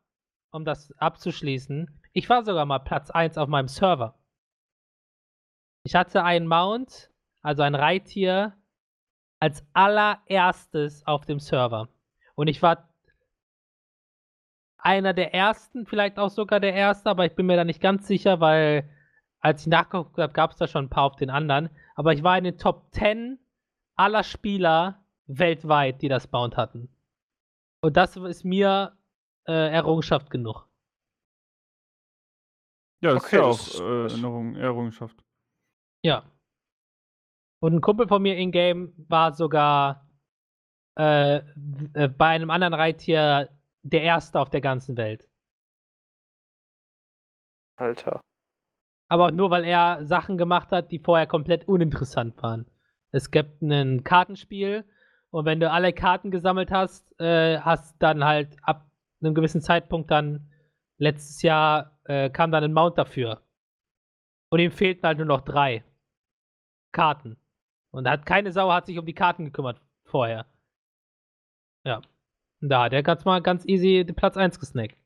um das abzuschließen, ich war sogar mal Platz 1 auf meinem Server. Ich hatte einen Mount, also ein Reittier, als allererstes auf dem Server. Und ich war einer der ersten, vielleicht auch sogar der erste, aber ich bin mir da nicht ganz sicher, weil als ich nachgeguckt habe, gab es da schon ein paar auf den anderen. Aber ich war in den Top 10 aller Spieler weltweit, die das Mount hatten. Und das ist mir äh, Errungenschaft genug. Ja, das Okay, ist ja auch äh, Errungenschaft. Ja. Und ein Kumpel von mir in-game war sogar äh, äh, bei einem anderen Reittier der erste auf der ganzen Welt. Alter. Aber nur weil er Sachen gemacht hat, die vorher komplett uninteressant waren. Es gibt ein Kartenspiel und wenn du alle Karten gesammelt hast, äh, hast dann halt ab einem gewissen Zeitpunkt dann letztes Jahr äh, kam dann ein Mount dafür. Und ihm fehlten halt nur noch drei Karten. Und hat keine Sau hat sich um die Karten gekümmert vorher. Ja. Und da hat er ganz mal ganz easy den Platz 1 gesnackt.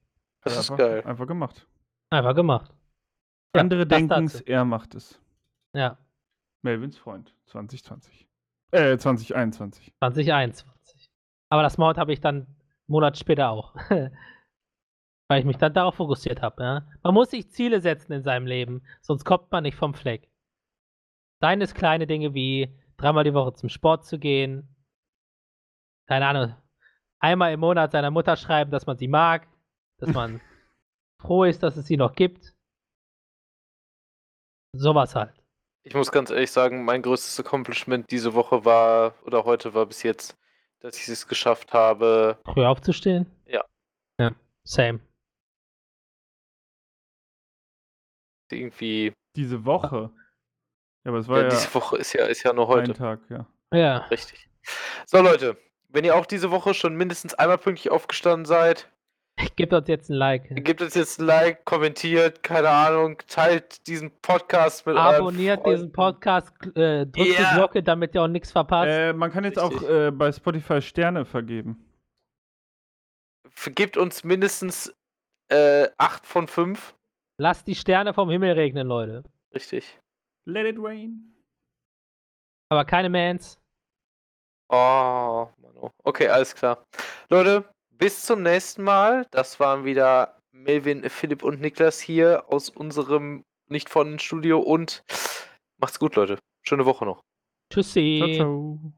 Das Ja, ist einfach, geil. Einfach gemacht. Einfach gemacht. Ja, Andere das denken dazu. er macht es. Ja. Melvins Freund. 2020. Äh, 2021. 2021. Aber das Mount habe ich dann Monat später auch. Weil ich mich dann darauf fokussiert habe. Ja? Man muss sich Ziele setzen in seinem Leben, sonst kommt man nicht vom Fleck. Seien es kleine Dinge wie dreimal die Woche zum Sport zu gehen, keine Ahnung, einmal im Monat seiner Mutter schreiben, dass man sie mag, dass man froh ist, dass es sie noch gibt. Sowas halt. Ich muss ganz ehrlich sagen, mein größtes Accomplishment diese Woche war, oder heute war bis jetzt, dass ich es geschafft habe. Früh aufzustehen? Ja. Ja, same. Irgendwie. Diese Woche. Ja, aber es war Ja, ja, diese Woche ist ja, ist ja nur ein heute. Tag, ja. Ja. Richtig. So, Leute, wenn ihr auch diese Woche schon mindestens einmal pünktlich aufgestanden seid, Gebt uns jetzt ein Like. gebt uns jetzt ein Like, kommentiert, keine Ahnung, teilt diesen Podcast mit euren Abonniert diesen. Podcast, äh, drückt Ja. die Glocke, damit ihr auch nichts verpasst. Äh, man kann jetzt auch Richtig. äh, bei Spotify Sterne vergeben. Gebt uns mindestens äh, 8 von 5. Lasst die Sterne vom Himmel regnen, Leute. Richtig. Let it rain. Aber keine Mans. Oh, Mann. oh. Okay, alles klar. Leute, bis zum nächsten Mal. Das waren wieder Melvin, Philipp und Niklas hier aus unserem nicht von Studio und macht's gut, Leute. Schöne Woche noch. Tschüssi. Ciao, ciao.